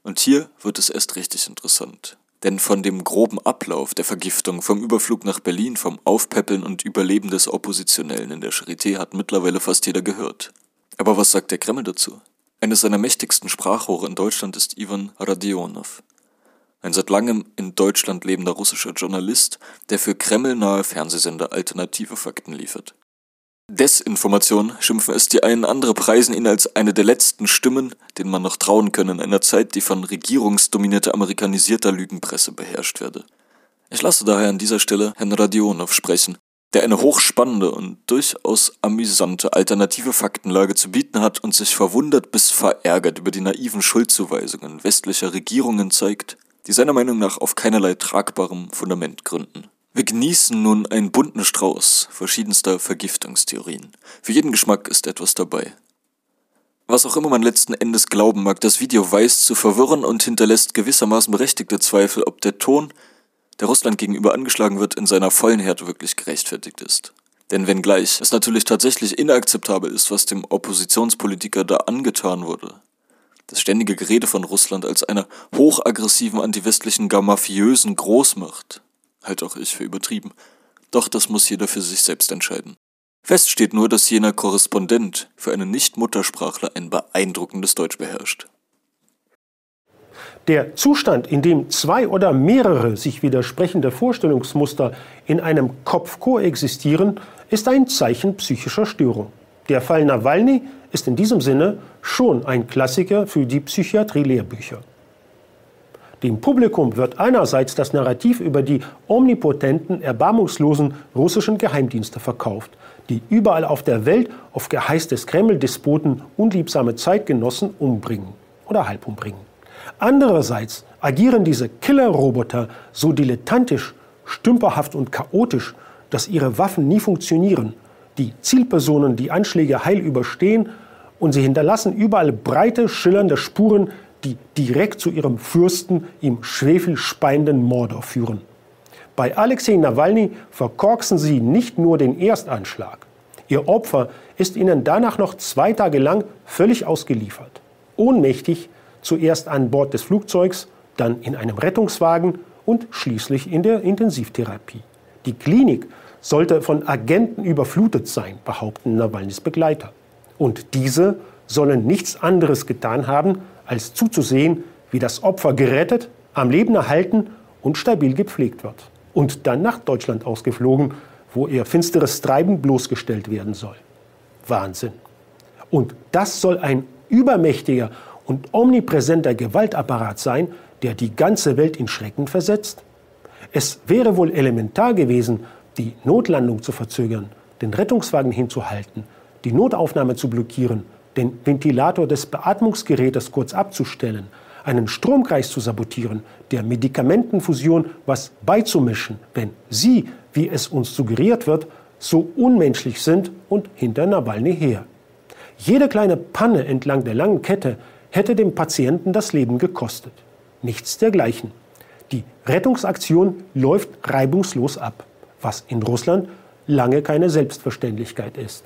Und hier wird es erst richtig interessant. Denn von dem groben Ablauf der Vergiftung, vom Überflug nach Berlin, vom Aufpäppeln und Überleben des Oppositionellen in der Charité hat mittlerweile fast jeder gehört. Aber was sagt der Kreml dazu? Eines seiner mächtigsten Sprachrohre in Deutschland ist Ivan Radionov ein seit langem in Deutschland lebender russischer Journalist, der für kremlnahe Fernsehsender alternative Fakten liefert. Desinformation schimpfen es die einen, andere preisen ihn als eine der letzten Stimmen, denen man noch trauen könne in einer Zeit, die von regierungsdominierter amerikanisierter Lügenpresse beherrscht werde. Ich lasse daher an dieser Stelle Herrn Radionov sprechen, der eine hochspannende und durchaus amüsante alternative Faktenlage zu bieten hat und sich verwundert bis verärgert über die naiven Schuldzuweisungen westlicher Regierungen zeigt die seiner Meinung nach auf keinerlei tragbarem Fundament gründen. Wir genießen nun einen bunten Strauß verschiedenster Vergiftungstheorien. Für jeden Geschmack ist etwas dabei. Was auch immer man letzten Endes glauben mag, das Video weiß zu verwirren und hinterlässt gewissermaßen berechtigte Zweifel, ob der Ton, der Russland gegenüber angeschlagen wird, in seiner vollen Härte wirklich gerechtfertigt ist. Denn wenngleich es natürlich tatsächlich inakzeptabel ist, was dem Oppositionspolitiker da angetan wurde, das ständige Gerede von Russland als einer hochaggressiven, antiwestlichen, gar mafiösen Großmacht halt auch ich für übertrieben. Doch das muss jeder für sich selbst entscheiden. Fest steht nur, dass jener Korrespondent für einen Nicht-Muttersprachler ein beeindruckendes Deutsch beherrscht. Der Zustand, in dem zwei oder mehrere sich widersprechende Vorstellungsmuster in einem Kopf koexistieren, ist ein Zeichen psychischer Störung. Der Fall Nawalny ist in diesem Sinne schon ein Klassiker für die Psychiatrie-Lehrbücher. Dem Publikum wird einerseits das Narrativ über die omnipotenten, erbarmungslosen russischen Geheimdienste verkauft, die überall auf der Welt auf Geheiß des Kreml-Despoten unliebsame Zeitgenossen umbringen oder halb umbringen. Andererseits agieren diese Killerroboter so dilettantisch, stümperhaft und chaotisch, dass ihre Waffen nie funktionieren, die Zielpersonen die Anschläge heil überstehen und sie hinterlassen überall breite, schillernde Spuren die direkt zu ihrem Fürsten im schwefelspeienden Mordor führen. Bei Alexei Nawalny verkorksen sie nicht nur den Erstanschlag. Ihr Opfer ist ihnen danach noch zwei Tage lang völlig ausgeliefert. Ohnmächtig, zuerst an Bord des Flugzeugs, dann in einem Rettungswagen und schließlich in der Intensivtherapie. Die Klinik sollte von Agenten überflutet sein, behaupten Nawalnys Begleiter. Und diese sollen nichts anderes getan haben, als zuzusehen, wie das Opfer gerettet, am Leben erhalten und stabil gepflegt wird. Und dann nach Deutschland ausgeflogen, wo ihr finsteres Treiben bloßgestellt werden soll. Wahnsinn. Und das soll ein übermächtiger und omnipräsenter Gewaltapparat sein, der die ganze Welt in Schrecken versetzt? Es wäre wohl elementar gewesen, die Notlandung zu verzögern, den Rettungswagen hinzuhalten, die Notaufnahme zu blockieren, den Ventilator des Beatmungsgerätes kurz abzustellen, einen Stromkreis zu sabotieren, der Medikamentenfusion was beizumischen, wenn sie, wie es uns suggeriert wird, so unmenschlich sind und hinter Nawalny her. Jede kleine Panne entlang der langen Kette hätte dem Patienten das Leben gekostet. Nichts dergleichen. Die Rettungsaktion läuft reibungslos ab, was in Russland lange keine Selbstverständlichkeit ist.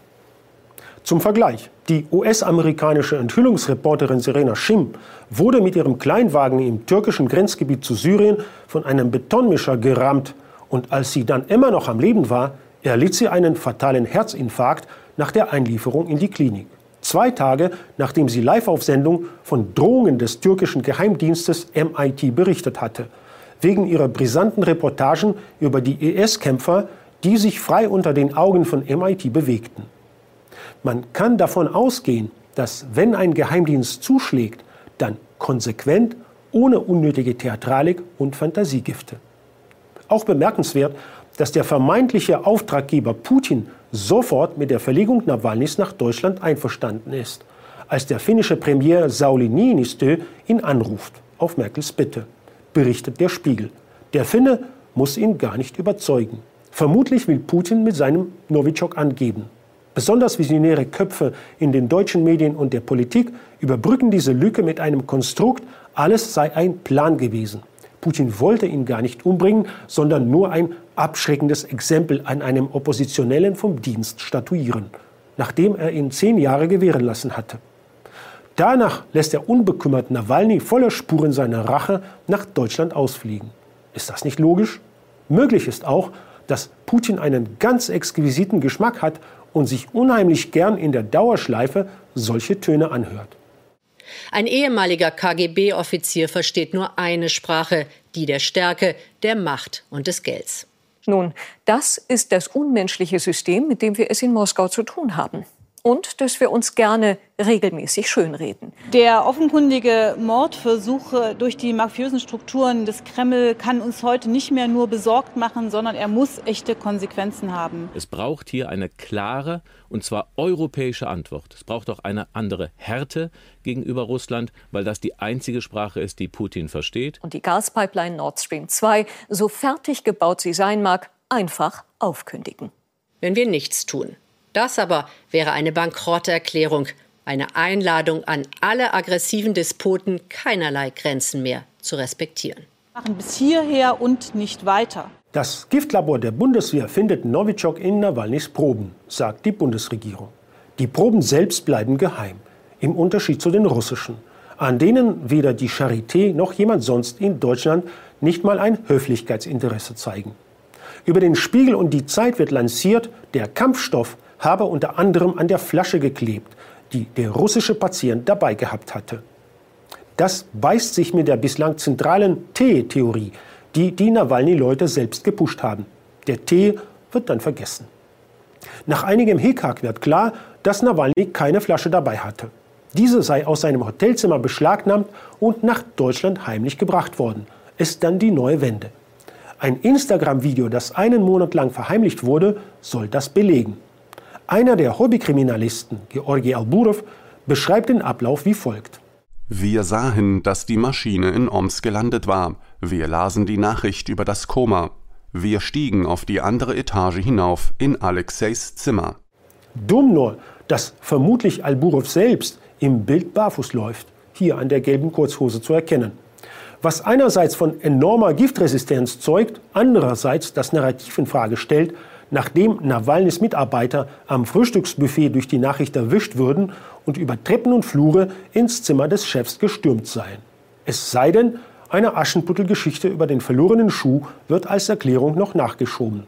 Zum Vergleich, die US-amerikanische Enthüllungsreporterin Serena Schim wurde mit ihrem Kleinwagen im türkischen Grenzgebiet zu Syrien von einem Betonmischer gerammt und als sie dann immer noch am Leben war, erlitt sie einen fatalen Herzinfarkt nach der Einlieferung in die Klinik. Zwei Tage nachdem sie live auf Sendung von Drohungen des türkischen Geheimdienstes MIT berichtet hatte, wegen ihrer brisanten Reportagen über die IS-Kämpfer, die sich frei unter den Augen von MIT bewegten. Man kann davon ausgehen, dass wenn ein Geheimdienst zuschlägt, dann konsequent, ohne unnötige Theatralik und Fantasiegifte. Auch bemerkenswert, dass der vermeintliche Auftraggeber Putin sofort mit der Verlegung Nawalnys nach Deutschland einverstanden ist, als der finnische Premier Sauli Niinistö ihn anruft, auf Merkels Bitte, berichtet der Spiegel. Der Finne muss ihn gar nicht überzeugen. Vermutlich will Putin mit seinem Novichok angeben. Besonders visionäre Köpfe in den deutschen Medien und der Politik überbrücken diese Lücke mit einem Konstrukt, alles sei ein Plan gewesen. Putin wollte ihn gar nicht umbringen, sondern nur ein abschreckendes Exempel an einem Oppositionellen vom Dienst statuieren, nachdem er ihn zehn Jahre gewähren lassen hatte. Danach lässt der unbekümmerte Nawalny voller Spuren seiner Rache nach Deutschland ausfliegen. Ist das nicht logisch? Möglich ist auch, dass Putin einen ganz exquisiten Geschmack hat und sich unheimlich gern in der Dauerschleife solche Töne anhört. Ein ehemaliger KGB-Offizier versteht nur eine Sprache, die der Stärke, der Macht und des Gelds. Nun, das ist das unmenschliche System, mit dem wir es in Moskau zu tun haben und dass wir uns gerne regelmäßig schönreden. Der offenkundige Mordversuch durch die mafiösen Strukturen des Kreml kann uns heute nicht mehr nur besorgt machen, sondern er muss echte Konsequenzen haben. Es braucht hier eine klare und zwar europäische Antwort. Es braucht auch eine andere Härte gegenüber Russland, weil das die einzige Sprache ist, die Putin versteht. Und die Gaspipeline Nord Stream 2, so fertig gebaut sie sein mag, einfach aufkündigen. Wenn wir nichts tun, das aber wäre eine Bankrotterklärung, eine Einladung an alle aggressiven Despoten, keinerlei Grenzen mehr zu respektieren. Machen bis hierher und nicht weiter. Das Giftlabor der Bundeswehr findet Novichok in Nawalnys Proben, sagt die Bundesregierung. Die Proben selbst bleiben geheim, im Unterschied zu den russischen, an denen weder die Charité noch jemand sonst in Deutschland nicht mal ein Höflichkeitsinteresse zeigen. Über den Spiegel und die Zeit wird lanciert, der Kampfstoff habe unter anderem an der Flasche geklebt, die der russische Patient dabei gehabt hatte. Das beißt sich mit der bislang zentralen T-Theorie, die die Nawalny-Leute selbst gepusht haben. Der T wird dann vergessen. Nach einigem Hickhack wird klar, dass Nawalny keine Flasche dabei hatte. Diese sei aus seinem Hotelzimmer beschlagnahmt und nach Deutschland heimlich gebracht worden. Ist dann die neue Wende. Ein Instagram-Video, das einen Monat lang verheimlicht wurde, soll das belegen. Einer der Hobbykriminalisten, Georgi Alburov, beschreibt den Ablauf wie folgt. Wir sahen, dass die Maschine in Oms gelandet war. Wir lasen die Nachricht über das Koma. Wir stiegen auf die andere Etage hinauf in Alexeis Zimmer. Dumm nur, dass vermutlich Alburov selbst im Bild barfuß läuft, hier an der gelben Kurzhose zu erkennen. Was einerseits von enormer Giftresistenz zeugt, andererseits das Narrativ in Frage stellt, nachdem Nawalnys Mitarbeiter am Frühstücksbuffet durch die Nachricht erwischt würden und über Treppen und Flure ins Zimmer des Chefs gestürmt seien. Es sei denn, eine Aschenputtelgeschichte über den verlorenen Schuh wird als Erklärung noch nachgeschoben.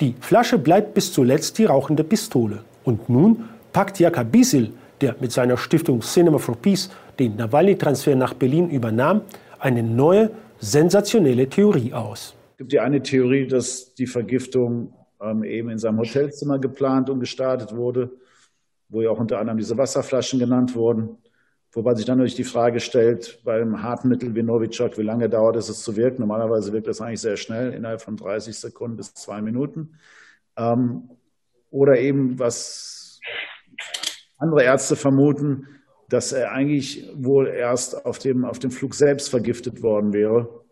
Die Flasche bleibt bis zuletzt die rauchende Pistole. Und nun packt Jaka Bisil, der mit seiner Stiftung Cinema for Peace den Nawalny-Transfer nach Berlin übernahm, eine neue, sensationelle Theorie aus. Es gibt ja eine Theorie, dass die Vergiftung ähm, eben in seinem Hotelzimmer geplant und gestartet wurde, wo ja auch unter anderem diese Wasserflaschen genannt wurden. Wobei sich dann natürlich die Frage stellt, beim harten Mittel wie Novichok, wie lange dauert es, es zu wirken? Normalerweise wirkt das eigentlich sehr schnell, innerhalb von 30 Sekunden bis zwei Minuten. Ähm, oder eben, was andere Ärzte vermuten, dass er eigentlich wohl erst auf dem, auf dem Flug selbst vergiftet worden wäre.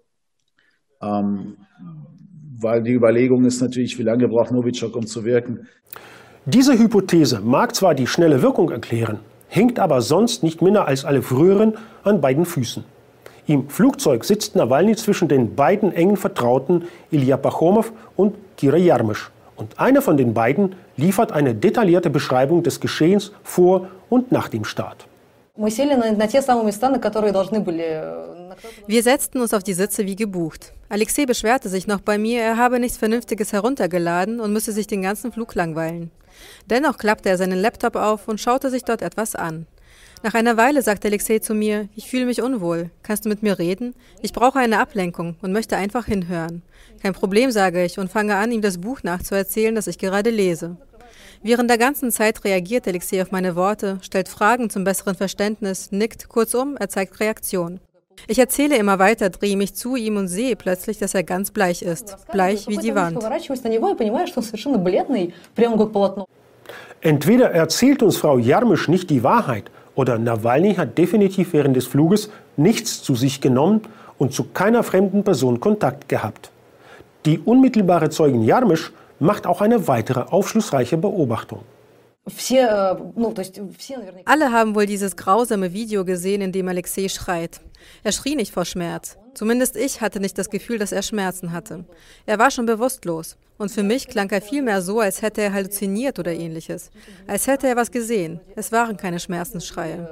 Ähm, weil die Überlegung ist natürlich, wie lange braucht Novichok, um zu wirken. Diese Hypothese mag zwar die schnelle Wirkung erklären, hängt aber sonst nicht minder als alle früheren an beiden Füßen. Im Flugzeug sitzt Nawalny zwischen den beiden engen Vertrauten Ilya Pachomov und Kira Jarmisch. Und einer von den beiden liefert eine detaillierte Beschreibung des Geschehens vor und nach dem Start. Э, Wir setzten uns auf die Sitze wie gebucht. Alexei beschwerte sich noch bei mir, er habe nichts Vernünftiges heruntergeladen und müsse sich den ganzen Flug langweilen. Dennoch klappte er seinen Laptop auf und schaute sich dort etwas an. Nach einer Weile sagte Alexei zu mir, ich fühle mich unwohl. Kannst du mit mir reden? Ich brauche eine Ablenkung und möchte einfach hinhören. Kein Problem, sage ich und fange an, ihm das Buch nachzuerzählen, das ich gerade lese. Während der ganzen Zeit reagiert Alexei auf meine Worte, stellt Fragen zum besseren Verständnis, nickt, kurzum, er zeigt Reaktion. Ich erzähle immer weiter, drehe mich zu ihm und sehe plötzlich, dass er ganz bleich ist. Bleich wie die Wand. Entweder erzählt uns Frau Jarmisch nicht die Wahrheit oder Nawalny hat definitiv während des Fluges nichts zu sich genommen und zu keiner fremden Person Kontakt gehabt. Die unmittelbare Zeugin Jarmisch macht auch eine weitere aufschlussreiche Beobachtung. Э, Alle haben wohl dieses grausame Video gesehen, in dem Alexei schreit. Er schrie nicht vor Schmerz. Zumindest ich hatte nicht das Gefühl, dass er Schmerzen hatte. Er war schon bewusstlos. Und für mich klang er vielmehr so, als hätte er halluziniert oder ähnliches. Als hätte er was gesehen. Es waren keine Schmerzensschreie.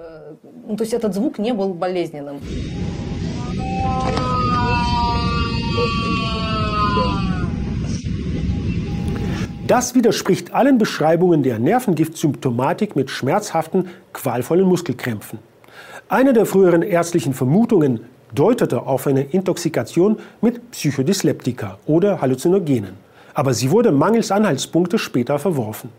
Das widerspricht allen Beschreibungen der Nervengiftsymptomatik mit schmerzhaften, qualvollen Muskelkrämpfen. Eine der früheren ärztlichen Vermutungen deutete auf eine Intoxikation mit Psychodysleptika oder Halluzinogenen, aber sie wurde mangels Anhaltspunkte später verworfen.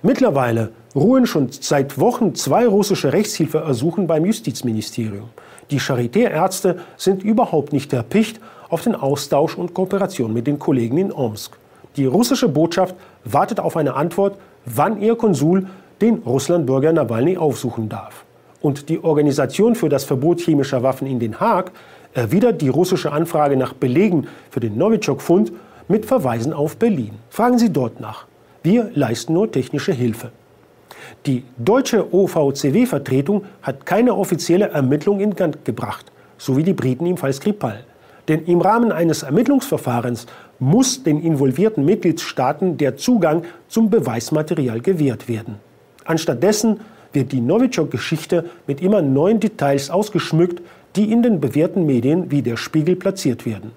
Mittlerweile ruhen schon seit Wochen zwei russische Rechtshilfeersuchen beim Justizministerium. Die Charité-Ärzte sind überhaupt nicht erpicht auf den Austausch und Kooperation mit den Kollegen in Omsk. Die russische Botschaft wartet auf eine Antwort, wann ihr Konsul den Russlandbürger Nawalny aufsuchen darf. Und die Organisation für das Verbot chemischer Waffen in Den Haag erwidert die russische Anfrage nach Belegen für den Novichok-Fund mit Verweisen auf Berlin. Fragen Sie dort nach. Wir leisten nur technische Hilfe. Die deutsche OVCW-Vertretung hat keine offizielle Ermittlung in Gang gebracht, so wie die Briten im Fall Skripal. Denn im Rahmen eines Ermittlungsverfahrens muss den involvierten Mitgliedstaaten der Zugang zum Beweismaterial gewährt werden. Anstattdessen wird die Novichok-Geschichte mit immer neuen Details ausgeschmückt, die in den bewährten Medien wie der Spiegel platziert werden.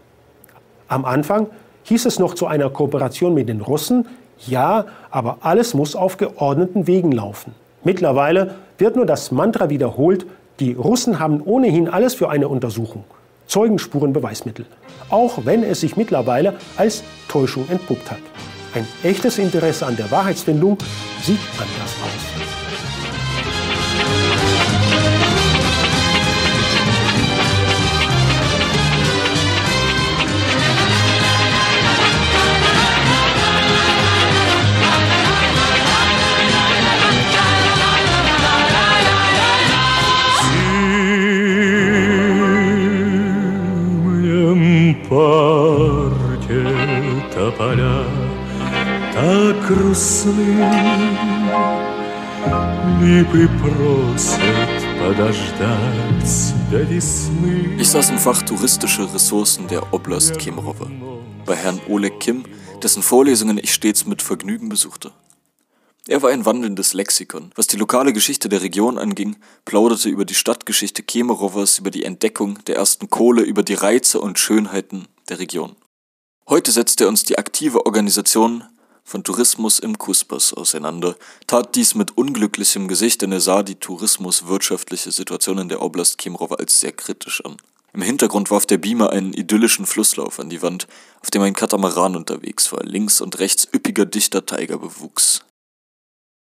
Am Anfang hieß es noch zu einer Kooperation mit den Russen, ja, aber alles muss auf geordneten Wegen laufen. Mittlerweile wird nur das Mantra wiederholt, Die Russen haben ohnehin alles für eine Untersuchung. Zeugenspuren, Beweismittel. Auch wenn es sich mittlerweile als Täuschung entpuppt hat. Ein echtes Interesse an der Wahrheitsfindung sieht anders aus. грустны, Липы просят подождать до весны. Ich saß im Fach Touristische Ressourcen der Oblast Kemerowo bei Herrn Oleg Kim, dessen Vorlesungen ich stets mit Vergnügen besuchte. Er war ein wandelndes Lexikon. Was die lokale Geschichte der Region anging, plauderte über die Stadtgeschichte Kemerowas, über die Entdeckung der ersten Kohle, über die Reize und Schönheiten der Region. Heute setzt er uns die aktive Organisation von Tourismus im Kuspas auseinander, tat dies mit unglücklichem Gesicht, denn er sah die tourismuswirtschaftliche Situation in der Oblast Kemerowo als sehr kritisch an. Im Hintergrund warf der Beamer einen idyllischen Flusslauf an die Wand, auf dem ein Katamaran unterwegs war, links und rechts üppiger dichter Tiger bewuchs.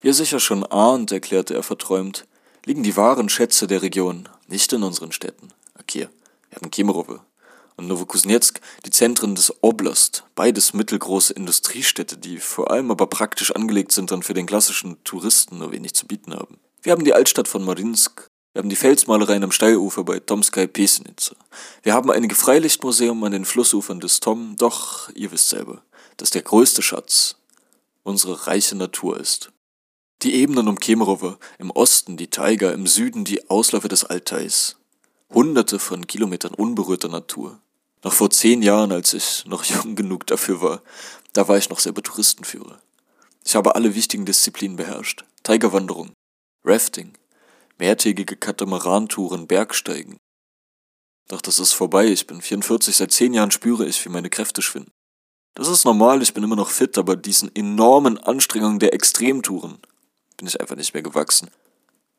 Wie er sicher schon ahnt, erklärte er verträumt, liegen die wahren Schätze der Region nicht in unseren Städten. Akir, wir haben Kemerowo, und Novokuznetsk die Zentren des Oblast, beides mittelgroße Industriestädte, die vor allem aber praktisch angelegt sind und für den klassischen Touristen nur wenig zu bieten haben. Wir haben die Altstadt von Marinsk, wir haben die Felsmalereien am Steilufer bei Tomskaya Pesenice. Wir haben einige Freilichtmuseum an den Flussufern des Tom, doch ihr wisst selber, dass der größte Schatz unsere reiche Natur ist. Die Ebenen um Kemerowo, im Osten die Taiga, im Süden die Ausläufe des Altais. Hunderte von Kilometern unberührter Natur. Noch vor zehn Jahren, als ich noch jung genug dafür war, da war ich noch selber Touristenführer. Ich habe alle wichtigen Disziplinen beherrscht. Tigerwanderung, Rafting, mehrtägige Katamaran-Touren, Bergsteigen. Doch das ist vorbei, ich bin 44, seit zehn Jahren spüre ich, wie meine Kräfte schwinden. Das ist normal, ich bin immer noch fit, aber diesen enormen Anstrengungen der Extremtouren bin ich einfach nicht mehr gewachsen.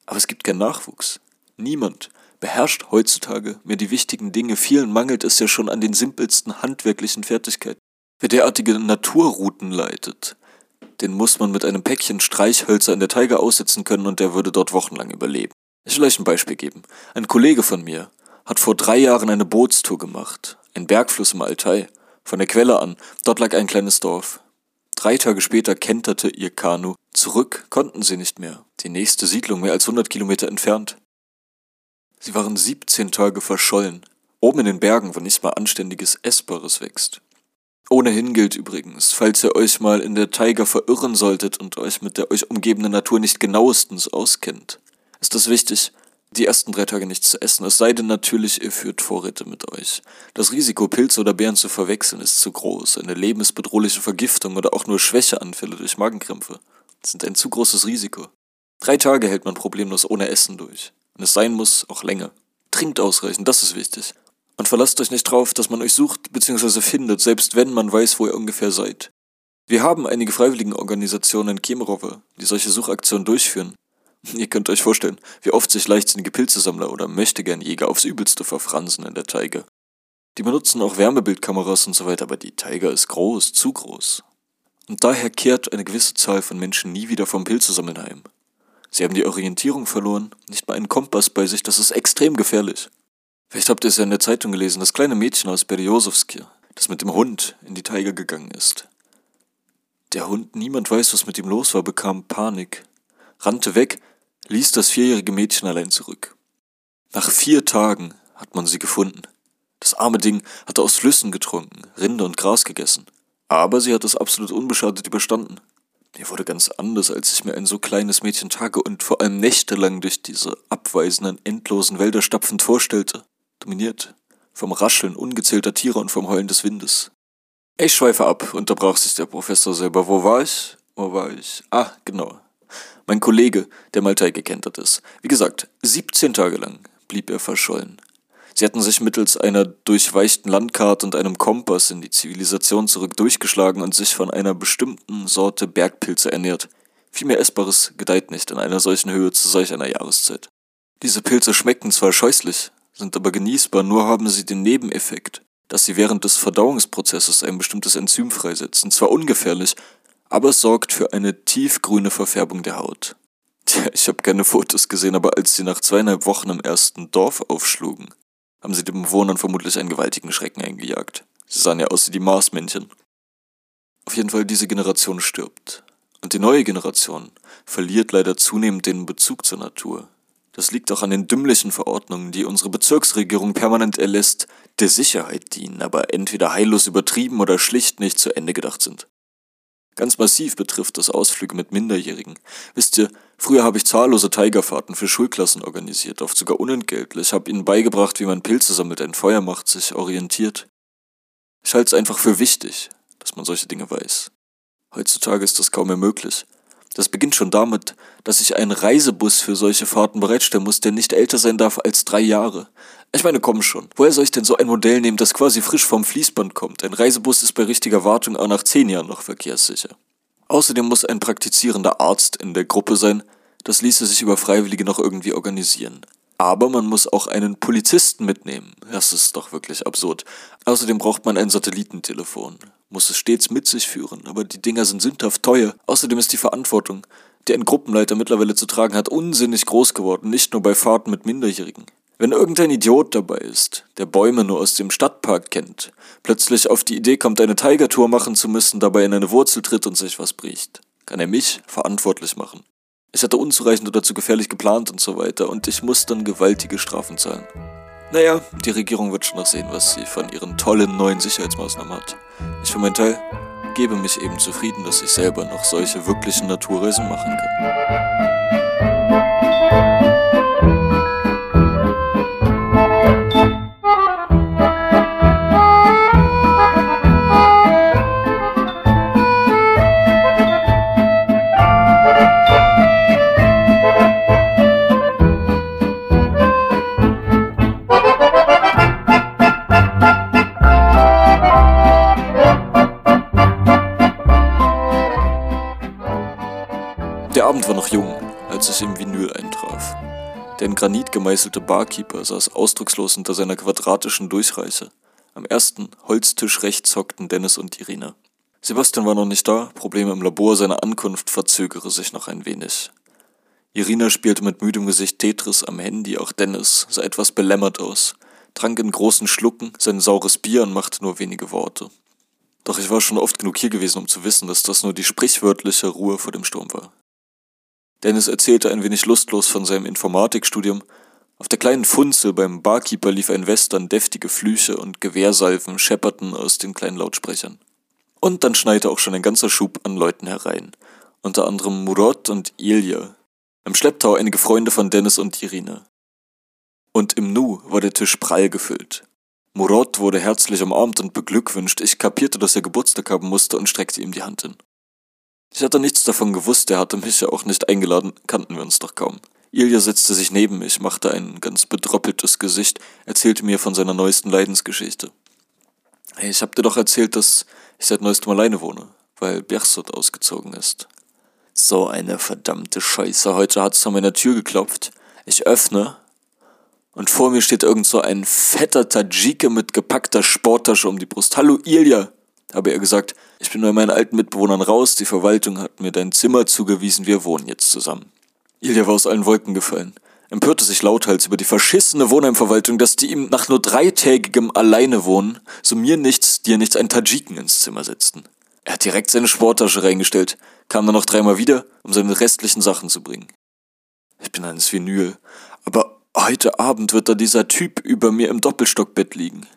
Aber es gibt keinen Nachwuchs. Niemand, beherrscht heutzutage mehr die wichtigen Dinge. Vielen mangelt es ja schon an den simpelsten handwerklichen Fertigkeiten. Wer derartige Naturrouten leitet, den muss man mit einem Päckchen Streichhölzer in der Taiga aussetzen können und der würde dort wochenlang überleben. Ich will euch ein Beispiel geben. Ein Kollege von mir hat vor drei Jahren eine Bootstour gemacht. Ein Bergfluss im Altai. Von der Quelle an. Dort lag ein kleines Dorf. Drei Tage später kenterte ihr Kanu. Zurück konnten sie nicht mehr. Die nächste Siedlung mehr als 100 Kilometer entfernt. Sie waren 17 Tage verschollen, oben in den Bergen, wo nicht mal anständiges Essbares wächst. Ohnehin gilt übrigens, falls ihr euch mal in der Taiga verirren solltet und euch mit der euch umgebenden Natur nicht genauestens auskennt, ist es wichtig, die ersten drei Tage nichts zu essen, es sei denn natürlich, ihr führt Vorräte mit euch. Das Risiko, Pilze oder Beeren zu verwechseln, ist zu groß. Eine lebensbedrohliche Vergiftung oder auch nur Schwächeanfälle durch Magenkrämpfe sind ein zu großes Risiko. Drei Tage hält man problemlos ohne Essen durch. Wenn es sein muss, auch länger. Trinkt ausreichend, das ist wichtig. Und verlasst euch nicht drauf, dass man euch sucht bzw. findet, selbst wenn man weiß, wo ihr ungefähr seid. Wir haben einige Freiwilligenorganisationen in Kemerowo, die solche Suchaktionen durchführen. Ihr könnt euch vorstellen, wie oft sich leichtsinnige Pilzesammler oder Möchtegern-Jäger aufs Übelste verfransen in der Taiga. Die benutzen auch Wärmebildkameras und so weiter, aber die Taiga ist groß, zu groß. Und daher kehrt eine gewisse Zahl von Menschen nie wieder vom Pilzesammeln heim. Sie haben die Orientierung verloren, nicht mal einen Kompass bei sich, das ist extrem gefährlich. Vielleicht habt ihr es ja in der Zeitung gelesen, das kleine Mädchen aus Berjosowski, das mit dem Hund in die Teige gegangen ist. Der Hund, niemand weiß, was mit ihm los war, bekam Panik, rannte weg, ließ das vierjährige Mädchen allein zurück. Nach vier Tagen hat man sie gefunden. Das arme Ding hatte aus Flüssen getrunken, Rinde und Gras gegessen. Aber sie hat es absolut unbeschadet überstanden. Mir wurde ganz anders, als ich mir ein so kleines Mädchen Tage und vor allem nächtelang durch diese abweisenden, endlosen Wälder stapfend vorstellte, dominiert vom Rascheln ungezählter Tiere und vom Heulen des Windes. Ich schweife ab, unterbrach sich der Professor selber. Wo war ich? Wo war ich? Ah, genau. Mein Kollege, der Maltai gekentert ist. Wie gesagt, 17 Tage lang blieb er verschollen. Sie hatten sich mittels einer durchweichten Landkarte und einem Kompass in die Zivilisation zurück durchgeschlagen und sich von einer bestimmten Sorte Bergpilze ernährt. Viel mehr Essbares gedeiht nicht in einer solchen Höhe zu solch einer Jahreszeit. Diese Pilze schmecken zwar scheußlich, sind aber genießbar, nur haben sie den Nebeneffekt, dass sie während des Verdauungsprozesses ein bestimmtes Enzym freisetzen. Zwar ungefährlich, aber es sorgt für eine tiefgrüne Verfärbung der Haut. Tja, ich habe keine Fotos gesehen, aber als sie nach zweieinhalb Wochen im ersten Dorf aufschlugen, haben sie den Bewohnern vermutlich einen gewaltigen Schrecken eingejagt. Sie sahen ja aus wie die Marsmännchen. Auf jeden Fall, diese Generation stirbt. Und die neue Generation verliert leider zunehmend den Bezug zur Natur. Das liegt auch an den dümmlichen Verordnungen, die unsere Bezirksregierung permanent erlässt, der Sicherheit dienen, aber entweder heillos übertrieben oder schlicht nicht zu Ende gedacht sind. Ganz massiv betrifft das Ausflüge mit Minderjährigen. Wisst ihr, früher habe ich zahllose Tigerfahrten für Schulklassen organisiert, oft sogar unentgeltlich, habe ihnen beigebracht, wie man Pilze sammelt, ein Feuer macht, sich orientiert. Ich halte es einfach für wichtig, dass man solche Dinge weiß. Heutzutage ist das kaum mehr möglich. Das beginnt schon damit, dass ich einen Reisebus für solche Fahrten bereitstellen muss, der nicht älter sein darf als drei Jahre. Ich meine, komm schon. Woher soll ich denn so ein Modell nehmen, das quasi frisch vom Fließband kommt? Ein Reisebus ist bei richtiger Wartung auch nach zehn Jahren noch verkehrssicher. Außerdem muss ein praktizierender Arzt in der Gruppe sein. Das ließe sich über Freiwillige noch irgendwie organisieren. Aber man muss auch einen Polizisten mitnehmen. Das ist doch wirklich absurd. Außerdem braucht man ein Satellitentelefon. Muss es stets mit sich führen, aber die Dinger sind sündhaft teuer. Außerdem ist die Verantwortung, die ein Gruppenleiter mittlerweile zu tragen hat, unsinnig groß geworden, nicht nur bei Fahrten mit Minderjährigen. Wenn irgendein Idiot dabei ist, der Bäume nur aus dem Stadtpark kennt, plötzlich auf die Idee kommt, eine Tigertour machen zu müssen, dabei in eine Wurzel tritt und sich was bricht, kann er mich verantwortlich machen. Ich hatte unzureichend oder zu gefährlich geplant und so weiter und ich muss dann gewaltige Strafen zahlen. Naja, die Regierung wird schon noch sehen, was sie von ihren tollen neuen Sicherheitsmaßnahmen hat. Ich für meinen Teil gebe mich eben zufrieden, dass ich selber noch solche wirklichen Naturreisen machen kann. Als ich im Vinyl eintraf. Der in Granit gemeißelte Barkeeper saß ausdruckslos hinter seiner quadratischen Durchreiche. Am ersten Holztisch rechts hockten Dennis und Irina. Sebastian war noch nicht da, Probleme im Labor, seine Ankunft verzögere sich noch ein wenig. Irina spielte mit müdem Gesicht Tetris am Handy, auch Dennis sah etwas belämmert aus, trank in großen Schlucken sein saures Bier und machte nur wenige Worte. Doch ich war schon oft genug hier gewesen, um zu wissen, dass das nur die sprichwörtliche Ruhe vor dem Sturm war. Dennis erzählte ein wenig lustlos von seinem Informatikstudium. Auf der kleinen Funzel beim Barkeeper lief ein Western, deftige Flüche und Gewehrsalven schepperten aus den kleinen Lautsprechern. Und dann schneite auch schon ein ganzer Schub an Leuten herein, unter anderem Murad und Ilja. Im Schlepptau einige Freunde von Dennis und Irina. Und im Nu war der Tisch prall gefüllt. Murad wurde herzlich umarmt und beglückwünscht. Ich kapierte, dass er Geburtstag haben musste und streckte ihm die Hand hin. Ich hatte nichts davon gewusst, er hatte mich ja auch nicht eingeladen, kannten wir uns doch kaum. Ilja setzte sich neben mich, machte ein ganz bedroppeltes Gesicht, erzählte mir von seiner neuesten Leidensgeschichte. Ich hab dir doch erzählt, dass ich seit neuestem alleine wohne, weil Bersot ausgezogen ist. So eine verdammte Scheiße. Heute hat's an meiner Tür geklopft. Ich öffne und vor mir steht irgend so ein fetter Tadjike mit gepackter Sporttasche um die Brust. Hallo Ilja! habe er gesagt, ich bin bei meinen alten Mitbewohnern raus, die Verwaltung hat mir dein Zimmer zugewiesen, wir wohnen jetzt zusammen. Ilja war aus allen Wolken gefallen, empörte sich lauthals über die verschissene Wohnheimverwaltung, dass die ihm nach nur dreitägigem Alleinewohnen, so mir nichts, dir nichts, einen Tadschiken ins Zimmer setzten. Er hat direkt seine Sporttasche reingestellt, kam dann noch dreimal wieder, um seine restlichen Sachen zu bringen. Ich bin eines Vinyl, aber heute Abend wird da dieser Typ über mir im Doppelstockbett liegen.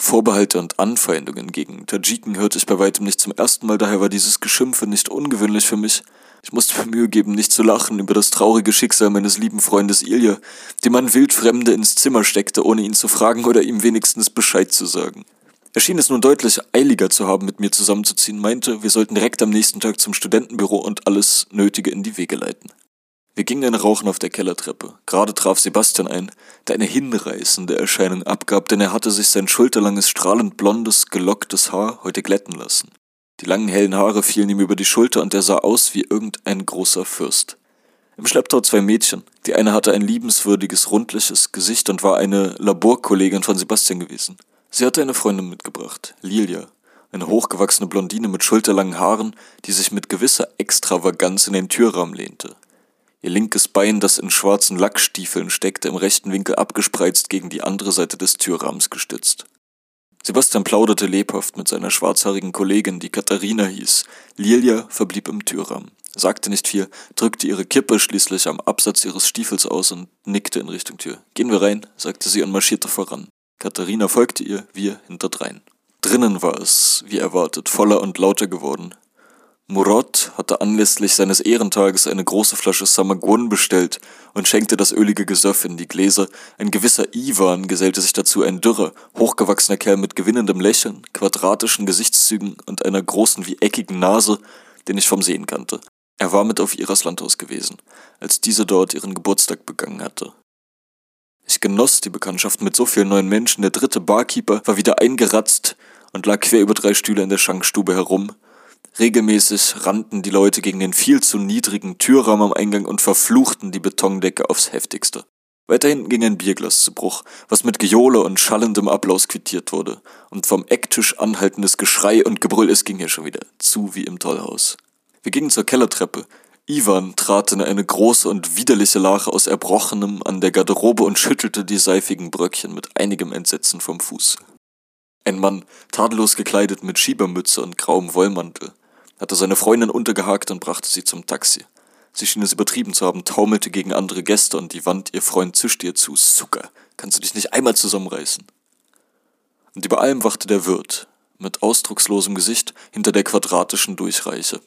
Vorbehalte und Anfeindungen gegen Tadschiken hörte ich bei weitem nicht zum ersten Mal, daher war dieses Geschimpfe nicht ungewöhnlich für mich. Ich musste mir Mühe geben, nicht zu lachen über das traurige Schicksal meines lieben Freundes Ilja, dem man Wildfremde ins Zimmer steckte, ohne ihn zu fragen oder ihm wenigstens Bescheid zu sagen. Er schien es nun deutlich eiliger zu haben, mit mir zusammenzuziehen, meinte, wir sollten direkt am nächsten Tag zum Studentenbüro und alles Nötige in die Wege leiten. Wir gingen rauchen auf der Kellertreppe. Gerade traf Sebastian ein, der eine hinreißende Erscheinung abgab, denn er hatte sich sein schulterlanges, strahlend blondes, gelocktes Haar heute glätten lassen. Die langen hellen Haare fielen ihm über die Schulter und er sah aus wie irgendein großer Fürst. Im Schlepptau zwei Mädchen. Die eine hatte ein liebenswürdiges, rundliches Gesicht und war eine Laborkollegin von Sebastian gewesen. Sie hatte eine Freundin mitgebracht, Lilia, eine hochgewachsene Blondine mit schulterlangen Haaren, die sich mit gewisser Extravaganz in den Türrahmen lehnte. Ihr linkes Bein, das in schwarzen Lackstiefeln steckte, im rechten Winkel abgespreizt gegen die andere Seite des Türrahmens gestützt. Sebastian plauderte lebhaft mit seiner schwarzhaarigen Kollegin, die Katharina hieß. Lilia verblieb im Türrahmen, sagte nicht viel, drückte ihre Kippe schließlich am Absatz ihres Stiefels aus und nickte in Richtung Tür. Gehen wir rein, sagte sie und marschierte voran. Katharina folgte ihr, wir hinterdrein. Drinnen war es, wie erwartet, voller und lauter geworden. Murad hatte anlässlich seines Ehrentages eine große Flasche Samagon bestellt und schenkte das ölige Gesöff in die Gläser. Ein gewisser Ivan gesellte sich dazu ein dürrer, hochgewachsener Kerl mit gewinnendem Lächeln, quadratischen Gesichtszügen und einer großen wie eckigen Nase, den ich vom Sehen kannte. Er war mit auf Iras Landhaus gewesen, als diese dort ihren Geburtstag begangen hatte. Ich genoss die Bekanntschaft mit so vielen neuen Menschen. Der dritte Barkeeper war wieder eingeratzt und lag quer über drei Stühle in der Schankstube herum, Regelmäßig rannten die Leute gegen den viel zu niedrigen Türrahmen am Eingang und verfluchten die Betondecke aufs heftigste. Weiter hinten ging ein Bierglas zu Bruch, was mit Gejohle und schallendem Applaus quittiert wurde, und vom Ecktisch anhaltendes Geschrei und Gebrüll, es ging hier schon wieder zu wie im Tollhaus. Wir gingen zur Kellertreppe. Ivan trat in eine große und widerliche Lache aus Erbrochenem an der Garderobe und schüttelte die seifigen Bröckchen mit einigem Entsetzen vom Fuß. Ein Mann, tadellos gekleidet mit Schiebermütze und grauem Wollmantel, hatte seine Freundin untergehakt und brachte sie zum Taxi. Sie schien es übertrieben zu haben, taumelte gegen andere Gäste und die Wand ihr Freund zischte ihr zu. Zucker, kannst du dich nicht einmal zusammenreißen? Und über allem wachte der Wirt, mit ausdruckslosem Gesicht hinter der quadratischen Durchreiche.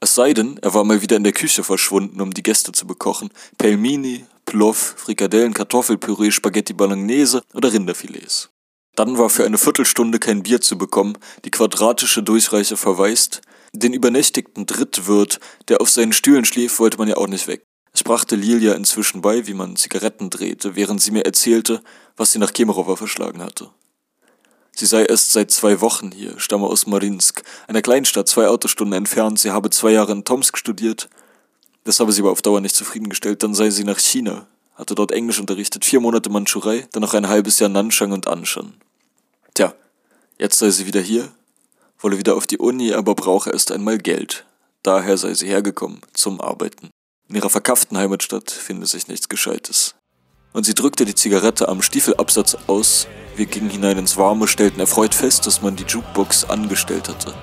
Es sei denn, er war mal wieder in der Küche verschwunden, um die Gäste zu bekochen. Pelmini, Plov, Frikadellen, Kartoffelpüree, Spaghetti Bolognese oder Rinderfilets. Dann war für eine Viertelstunde kein Bier zu bekommen, die quadratische Durchreiche verwaist, den übernächtigten Drittwirt, der auf seinen Stühlen schlief, wollte man ja auch nicht weg. Es brachte Lilia inzwischen bei, wie man Zigaretten drehte, während sie mir erzählte, was sie nach Kemerowa verschlagen hatte. Sie sei erst seit zwei Wochen hier, stamme aus Marinsk, einer Kleinstadt zwei Autostunden entfernt. Sie habe zwei Jahre in Tomsk studiert. Das habe sie aber auf Dauer nicht zufriedengestellt. Dann sei sie nach China, hatte dort Englisch unterrichtet, vier Monate Mandschurei, dann noch ein halbes Jahr Nanchang und Anshan. Tja, jetzt sei sie wieder hier, wolle wieder auf die Uni, aber brauche erst einmal Geld. Daher sei sie hergekommen, zum Arbeiten. In ihrer verkafften Heimatstadt finde sich nichts Gescheites. Und sie drückte die Zigarette am Stiefelabsatz aus. Wir gingen hinein ins Warme, stellten erfreut fest, dass man die Jukebox angestellt hatte.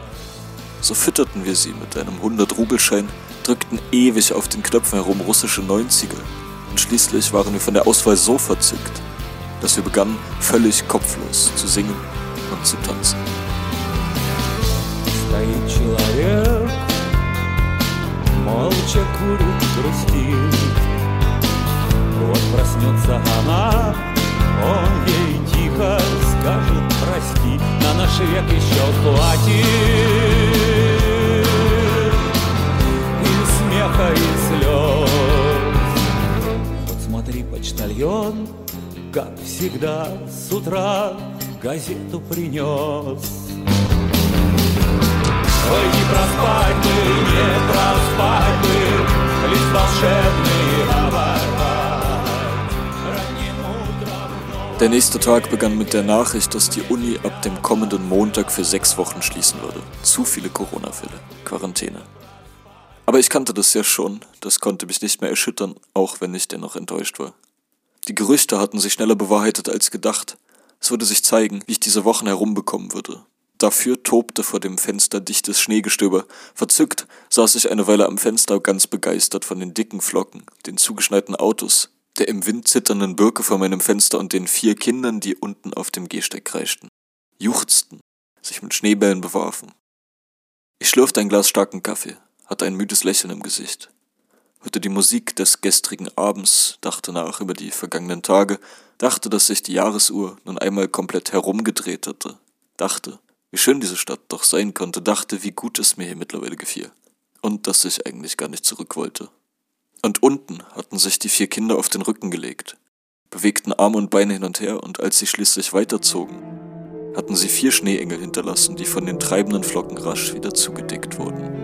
So fütterten wir sie mit einem 100-Rubelschein, drückten ewig auf den Knöpfen herum russische Neunziger. Und schließlich waren wir von der Auswahl so verzückt, dass wir begannen, völlig kopflos zu singen und zu tanzen. Стоит человек, молча курит, грустит. Вот проснется она, он ей тихо скажет прости, на наш век еще хватит и смеха, и слез. Вот смотри, почтальон, как всегда, с утра газету принес. Ой, не проспать бы, не проспать бы, лишь волшебный Der nächste Tag begann mit der Nachricht, dass die Uni ab dem kommenden Montag für sechs Wochen schließen würde. Zu viele Corona-Fälle. Quarantäne. Aber ich kannte das ja schon, das konnte mich nicht mehr erschüttern, auch wenn ich dennoch enttäuscht war. Die Gerüchte hatten sich schneller bewahrheitet als gedacht. Es würde sich zeigen, wie ich diese Wochen herumbekommen würde. Dafür tobte vor dem Fenster dichtes Schneegestöber. Verzückt saß ich eine Weile am Fenster, ganz begeistert von den dicken Flocken, den zugeschneiten Autos, der im Wind zitternden Birke vor meinem Fenster und den vier Kindern, die unten auf dem Gehsteig kreischten, juchzten, sich mit Schneebällen bewarfen. Ich schlürfte ein Glas starken Kaffee, hatte ein müdes Lächeln im Gesicht hörte die Musik des gestrigen Abends, dachte nach über die vergangenen Tage, dachte, dass sich die Jahresuhr nun einmal komplett herumgedreht hatte, dachte, wie schön diese Stadt doch sein konnte, dachte, wie gut es mir hier mittlerweile gefiel und dass ich eigentlich gar nicht zurück wollte. Und unten hatten sich die vier Kinder auf den Rücken gelegt, bewegten Arme und Beine hin und her und als sie schließlich weiterzogen, hatten sie vier Schneeengel hinterlassen, die von den treibenden Flocken rasch wieder zugedeckt wurden.